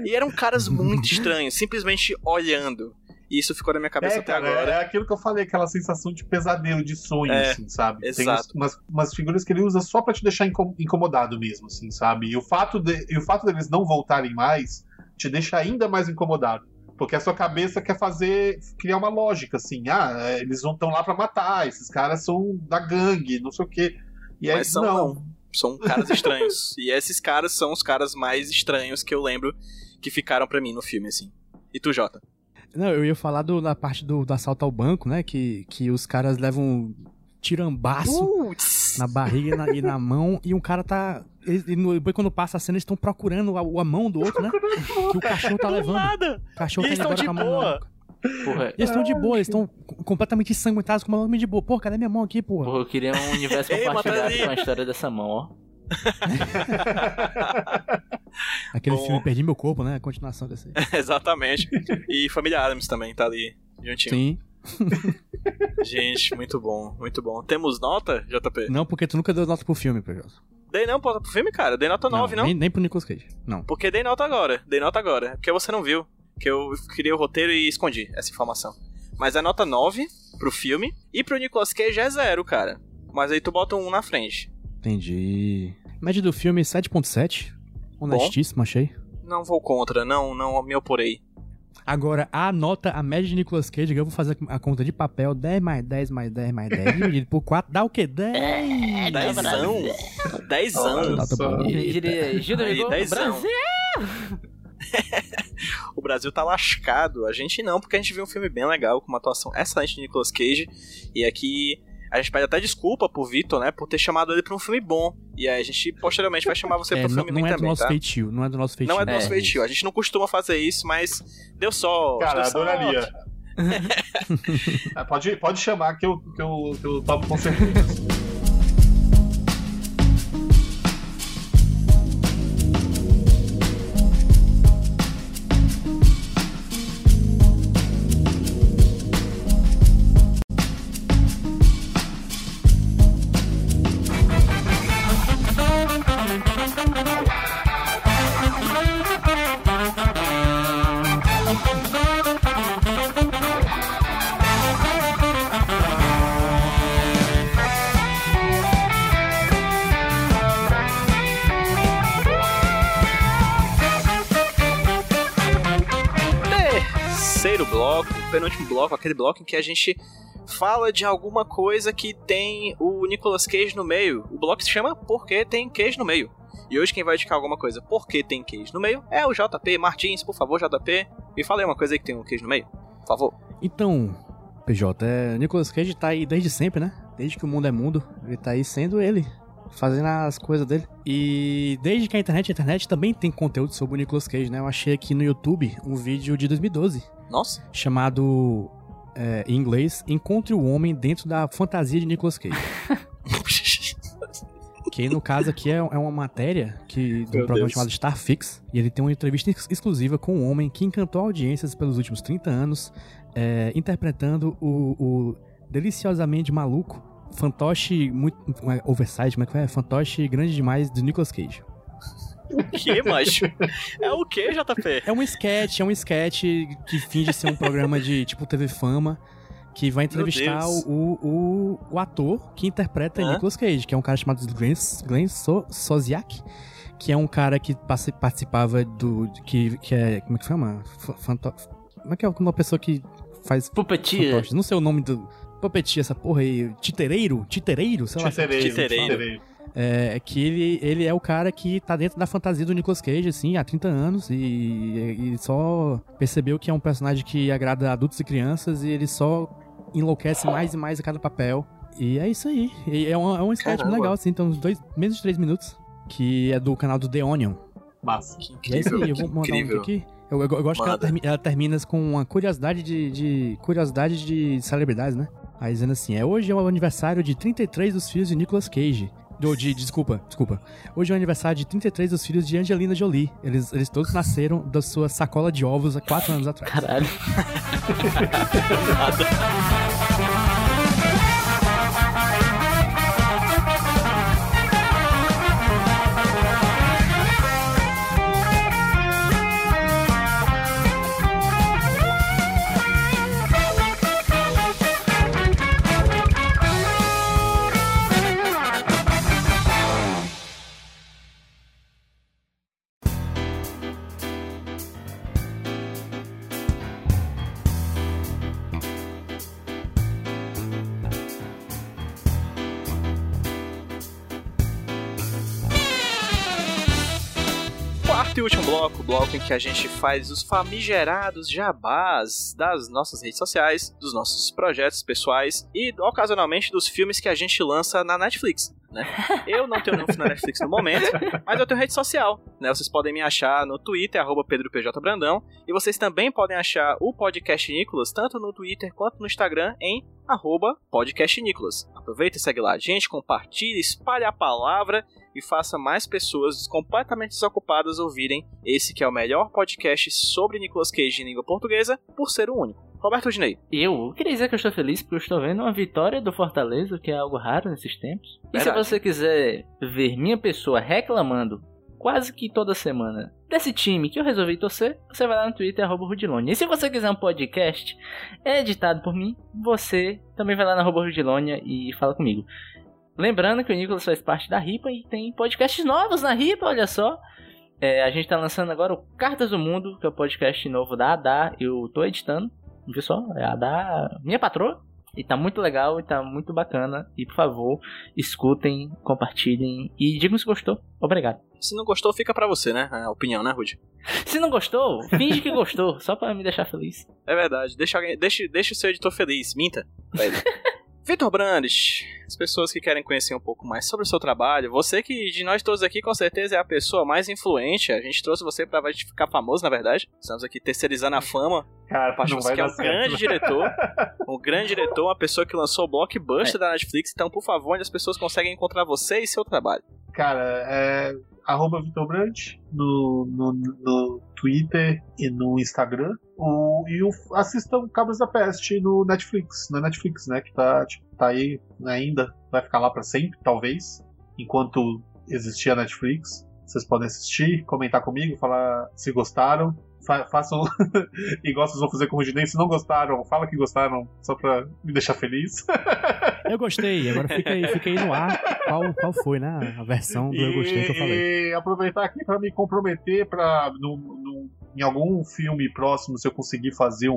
E eram caras muito estranhos, simplesmente olhando. E isso ficou na minha cabeça É, até cara, agora. é aquilo que eu falei, aquela sensação de pesadelo, de sonho, É, assim, sabe? Tem exato. umas, umas figuras que ele usa só pra te deixar incom- incomodado mesmo, assim, sabe? E o fato, de, e o fato deles não voltarem mais te deixa ainda mais incomodado. Porque a sua cabeça quer fazer, criar uma lógica, assim, ah, é, eles não estão lá pra matar, esses caras são da gangue, não sei o quê. E aí, Mas são não. São caras estranhos. e esses caras são os caras mais estranhos que eu lembro que ficaram pra mim no filme, assim. E tu, Jota? Não, eu ia falar do, da parte do, do assalto ao banco, né? Que, que os caras levam um tirambaço Putz! na barriga e na, e na mão, e um cara tá. Eles, e depois quando passa a cena, eles estão procurando a, a mão do outro, né? Que o cachorro tá Do levando. nada! O cachorro E eles tá tão indo de embora com a mão. Porra, Eles estão de boa, eles estão completamente ensanguentados com uma mão de boa. Pô, cadê minha mão aqui, porra? porra, eu queria um universo compartilhado com a história dessa mão, ó. Aquele Bom. filme Perdi Meu Corpo, né? A continuação desse. Exatamente. E Família Adams também tá ali juntinho. Sim. Gente, muito bom, muito bom. Temos nota, JP? Não, porque tu nunca deu nota pro filme, PJ. Dei não pro filme, cara. Dei nota 9, não. Nem, nem pro Nicolas Cage. Não. Porque dei nota agora. Dei nota agora. É Porque você não viu. Que eu criei o roteiro e escondi essa informação. Mas é nota 9 pro filme. E pro Nicolas Cage é 0, cara. Mas aí tu bota um na frente. Entendi. Média do filme 7.7. Honestíssimo, achei. Não vou contra, não, não me oporei. Agora, a nota, a média de Nicolas Cage, eu vou fazer a conta de papel, 10 mais 10 mais 10 mais 10, dividido por 4, dá o quê? 10! Dezão. Dezão. Olha Nota só. bonita. Eu diria, Gil do Aí, Vigor, dezão. Brasil! O Brasil tá lascado. A gente não, porque a gente viu um filme bem legal, com uma atuação excelente de Nicolas Cage. E aqui a gente pede até desculpa pro Vitor, né, por ter chamado ele pra um filme bom. E aí a gente posteriormente vai chamar você É, pro não, filme não ruim é do também, nosso tá? feitio, não é do nosso feitio. Não é do nosso É. feitio. A gente não costuma fazer isso, mas deu sorte. Cara, deu sorte. Ah, pode, pode chamar que eu, que, eu, que eu topo com certeza. bloco, aquele bloco em que a gente fala de alguma coisa que tem o Nicolas Cage no meio. O bloco se chama Porque Tem Cage no Meio. E hoje quem vai indicar alguma coisa porque tem Cage no meio é o JP Martins. Por favor, JP, me fale uma coisa aí que tem um Cage no meio. Por favor. Então, PJ, é, Nicolas Cage tá aí desde sempre, né? Desde que o mundo é mundo, ele tá aí sendo ele, fazendo as coisas dele. E desde que a internet é internet também tem conteúdo sobre o Nicolas Cage, né? Eu achei aqui no YouTube um vídeo de 2012 Nossa. chamado, é, em inglês, Encontre o Homem Dentro da Fantasia de Nicolas Cage. Que no caso aqui é, é uma matéria que, um Meu programa Deus. chamado Starfix. E ele tem uma entrevista ex- exclusiva com um homem que encantou audiências pelos últimos 30 anos, é, interpretando o, o deliciosamente maluco fantoche muito. é, Oversight, como é que é? Fantoche grande demais do Nicolas Cage. o que, macho? É o que, JP? É um sketch, é um sketch que finge ser um programa de tipo TV Fama. Que vai entrevistar o, o, o ator que interpreta Hã? Nicolas Cage, que é um cara chamado Glenn, Glenn so, Sosiak, que é um cara que participava do. Que, que é. Como é que chama? Fa- Fanto, como é que é uma pessoa que faz. Fantoches? Não sei o nome do. Puppeteer, essa porra aí. Titereiro? Titereiro? Sei lá. Titereiro, Titereiro. titereiro. É que ele, ele é o cara que tá dentro da fantasia do Nicolas Cage, assim, há 30 anos, e, e só percebeu que é um personagem que agrada adultos e crianças, e ele só enlouquece mais e mais a cada papel. E é isso aí. E é um, é um sketch Caramba. legal, assim, então uns dois, menos de três minutos, que é do canal do The Onion. Massa. Que E é isso incrível, aí, eu vou mandar um incrível. aqui. Eu, eu- eu gosto que ela, Manda. termi- ela termina com uma curiosidade de, de- curiosidade de celebridades, né? Aí dizendo assim, é hoje é o aniversário de 33 dos filhos de Nicolas Cage. Do, de, desculpa, desculpa. Hoje é o aniversário de 33 dos filhos de Angelina Jolie. Eles, eles todos nasceram da sua sacola de ovos há 4 anos atrás. Caralho. Quarto e último bloco, o bloco em que a gente faz os famigerados jabás das nossas redes sociais, dos nossos projetos pessoais e, ocasionalmente, dos filmes que a gente lança na Netflix. Né? Eu não tenho nenhum na Netflix no momento, mas eu tenho rede social. Né? Vocês podem me achar no Twitter, PedroPJBrandão, e vocês também podem achar o Podcast Nicolas, tanto no Twitter quanto no Instagram, em arroba Podcast Nicolas. Aproveita e segue lá a gente, compartilhe, espalhe a palavra e faça mais pessoas completamente desocupadas ouvirem esse que é o melhor podcast sobre Nicolas Cage em língua portuguesa, por ser o único. Roberto Dinei. Eu queria dizer que eu estou feliz porque eu estou vendo uma vitória do Fortaleza, que é algo raro nesses tempos. E se Verdade. você quiser ver minha pessoa reclamando quase que toda semana desse time que eu resolvi torcer, você vai lá no Twitter, arroba Rudilonia. E se você quiser um podcast editado por mim, você também vai lá na arroba Rudilonia e fala comigo. Lembrando que o Nicolas faz parte da RIPA e tem podcasts novos na RIPA, olha só. É, a gente tá lançando agora o Cartas do Mundo, que é o podcast novo da Adá. Eu tô editando, viu só? É a Adá, minha patroa. E tá muito legal e tá muito bacana. E por favor, escutem, compartilhem e digam se gostou. Obrigado. Se não gostou, fica pra você, né? A opinião, né, Rudy? Se não gostou, finge que gostou, só pra me deixar feliz. É verdade. Deixa, alguém, deixa, deixa o seu editor feliz. Minta. Vitor Brandes, as pessoas que querem conhecer um pouco mais sobre o seu trabalho, você que de nós todos aqui com certeza é a pessoa mais influente, a gente trouxe você pra gente ficar famoso, na verdade. Estamos aqui terceirizando a fama. Cara, Pacho, não você vai que é um certo. grande diretor, um grande diretor, uma pessoa que lançou o blockbuster da Netflix, então por favor, onde as pessoas conseguem encontrar você e seu trabalho. Cara, é arroba Vitor Brandt no, no, no Twitter e no Instagram. O, e o, assistam Cabras da Peste no Netflix, na Netflix, né? Que tá, tipo, tá aí ainda, vai ficar lá pra sempre, talvez, enquanto existir a Netflix. Vocês podem assistir, comentar comigo, falar se gostaram. Fa façam igual vocês vão fazer com o Rudinei. Se não gostaram, fala que gostaram, só pra me deixar feliz. Eu gostei, agora fica aí, fica aí no ar qual, qual foi, né? A versão do eu gostei que eu falei. E aproveitar aqui para me comprometer para em algum filme próximo, se eu conseguir fazer um,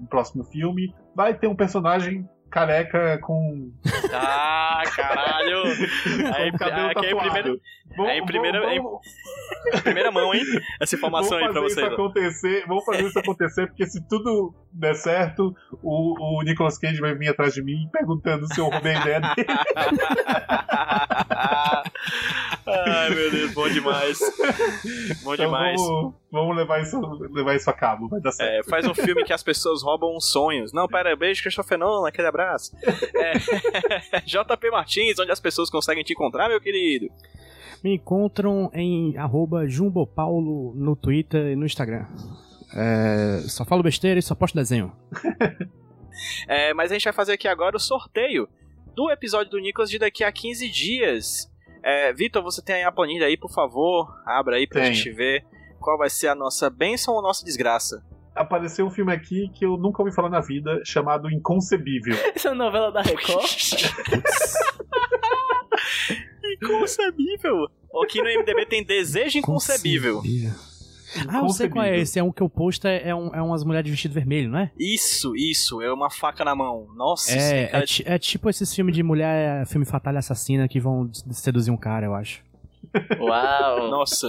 um próximo filme, vai ter um personagem careca com, Ah, caralho! Aí, com cabelo aqui é em primeira, é em primeira- em mão, hein? Essa informação aí pra vocês. isso acontecer, vamos fazer isso acontecer, porque se tudo der certo, o, o Nicolas Cage vai vir atrás de mim perguntando se eu roubei a ideia dele. Ai, meu Deus, bom demais. Bom Então demais. vamos, vamos levar, isso, levar isso a cabo, vai dar certo. É, faz um filme que as pessoas roubam os sonhos. Não, pera, beijo, Christopher Nolan, aquele abraço. É, JP Martins, onde as pessoas conseguem te encontrar, meu querido. Me encontram em arroba jumbopaulo no Twitter e no Instagram. É, só falo besteira e só posto desenho. É, mas a gente vai fazer aqui agora o sorteio do episódio do Nicolas de daqui a 15 dias. É, Vitor, você tem aí a planilha aí, por favor? Abra aí pra Tenho. gente ver qual vai ser a nossa bênção ou nossa desgraça. Apareceu um filme aqui que eu nunca ouvi falar na vida, chamado Inconcebível. Essa é uma novela da Record. Inconcebível! Aqui no MDB tem Desejo Inconcebível. Ah, eu sei qual é esse. É um que o posto é, é, um, é umas mulheres de vestido vermelho, não é? Isso, isso. É uma faca na mão. Nossa, É, cara é, é tipo esses filmes de mulher, filme fatal e assassina que vão seduzir um cara, eu acho. Uau. Nossa,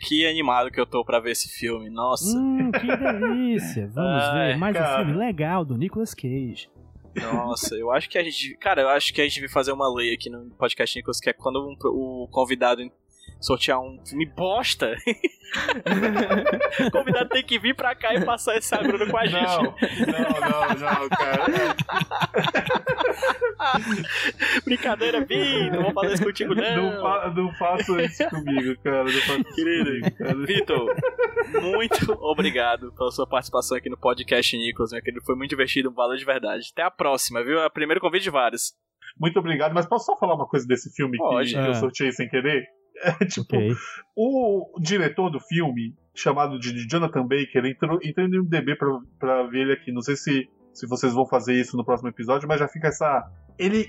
que animado que eu tô pra ver esse filme. Nossa, Hum, que delícia. Vamos Ai, ver mais cara. um filme legal do Nicolas Cage. Nossa. Eu acho que a gente. Cara, eu acho que a gente devia fazer uma lei aqui no podcast Nicolas, que é quando um- o convidado sortear um filme bosta. o convidado tem que vir pra cá e passar esse agruno com a gente. Não, não, não, não, cara. Brincadeira, Vi, não vou fazer isso contigo, Não, não. fa não faça isso comigo, cara. Não faça isso Querido. comigo, cara. Vitor, muito obrigado pela sua participação aqui no podcast Nicolas, meu querido. Foi muito divertido, valeu de verdade. Até a próxima, viu? É o primeiro convite de vários. Muito obrigado, mas posso só falar uma coisa desse filme Pode. que eu Ah. sorteei sem querer? É, tipo, Ok. o diretor do filme, chamado de Jonathan Baker, entrou, entrou no MDB pra, pra ver ele aqui. Não sei se, se vocês vão fazer isso no próximo episódio, mas já fica essa. Ele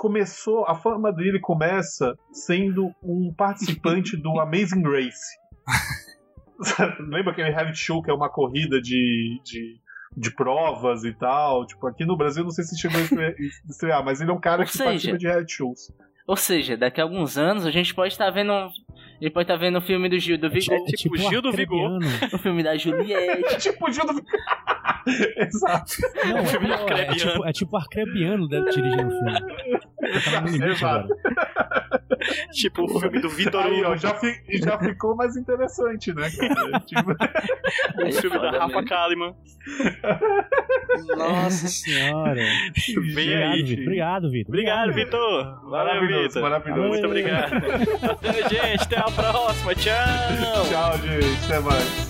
começou. A fama dele começa sendo um participante do Amazing Race. Lembra aquele reality show que é uma corrida de. de de provas e tal, tipo, aqui no Brasil não sei se chegou a estre- estrear, mas ele é um cara Ou que seja, participa de reality shows. Ou seja, daqui a alguns anos a gente pode estar vendo. um- A pode estar vendo o filme do Gil do Vigor, É tipo Gil do Vigor. O filme da Juliette. É tipo o Gil do... Exato. Não, é, Filme pior, é, tipo, é tipo Arcrebiano deve dirigir o filme. Tá limite. Tipo o filme do Vitor Aí, ó, Hugo, já, fi- já ficou mais interessante, né, cara? Tipo, o filme da Rafa mesmo. Kalimann. Nossa senhora. Vem Obrigado, aí. Vitor. Obrigado, Vitor. Obrigado, Vitor. Valeu, Maravilhoso, Vitor. maravilhoso. Muito obrigado. Valeu, gente. Até a próxima. Tchau. tchau, gente. Até mais.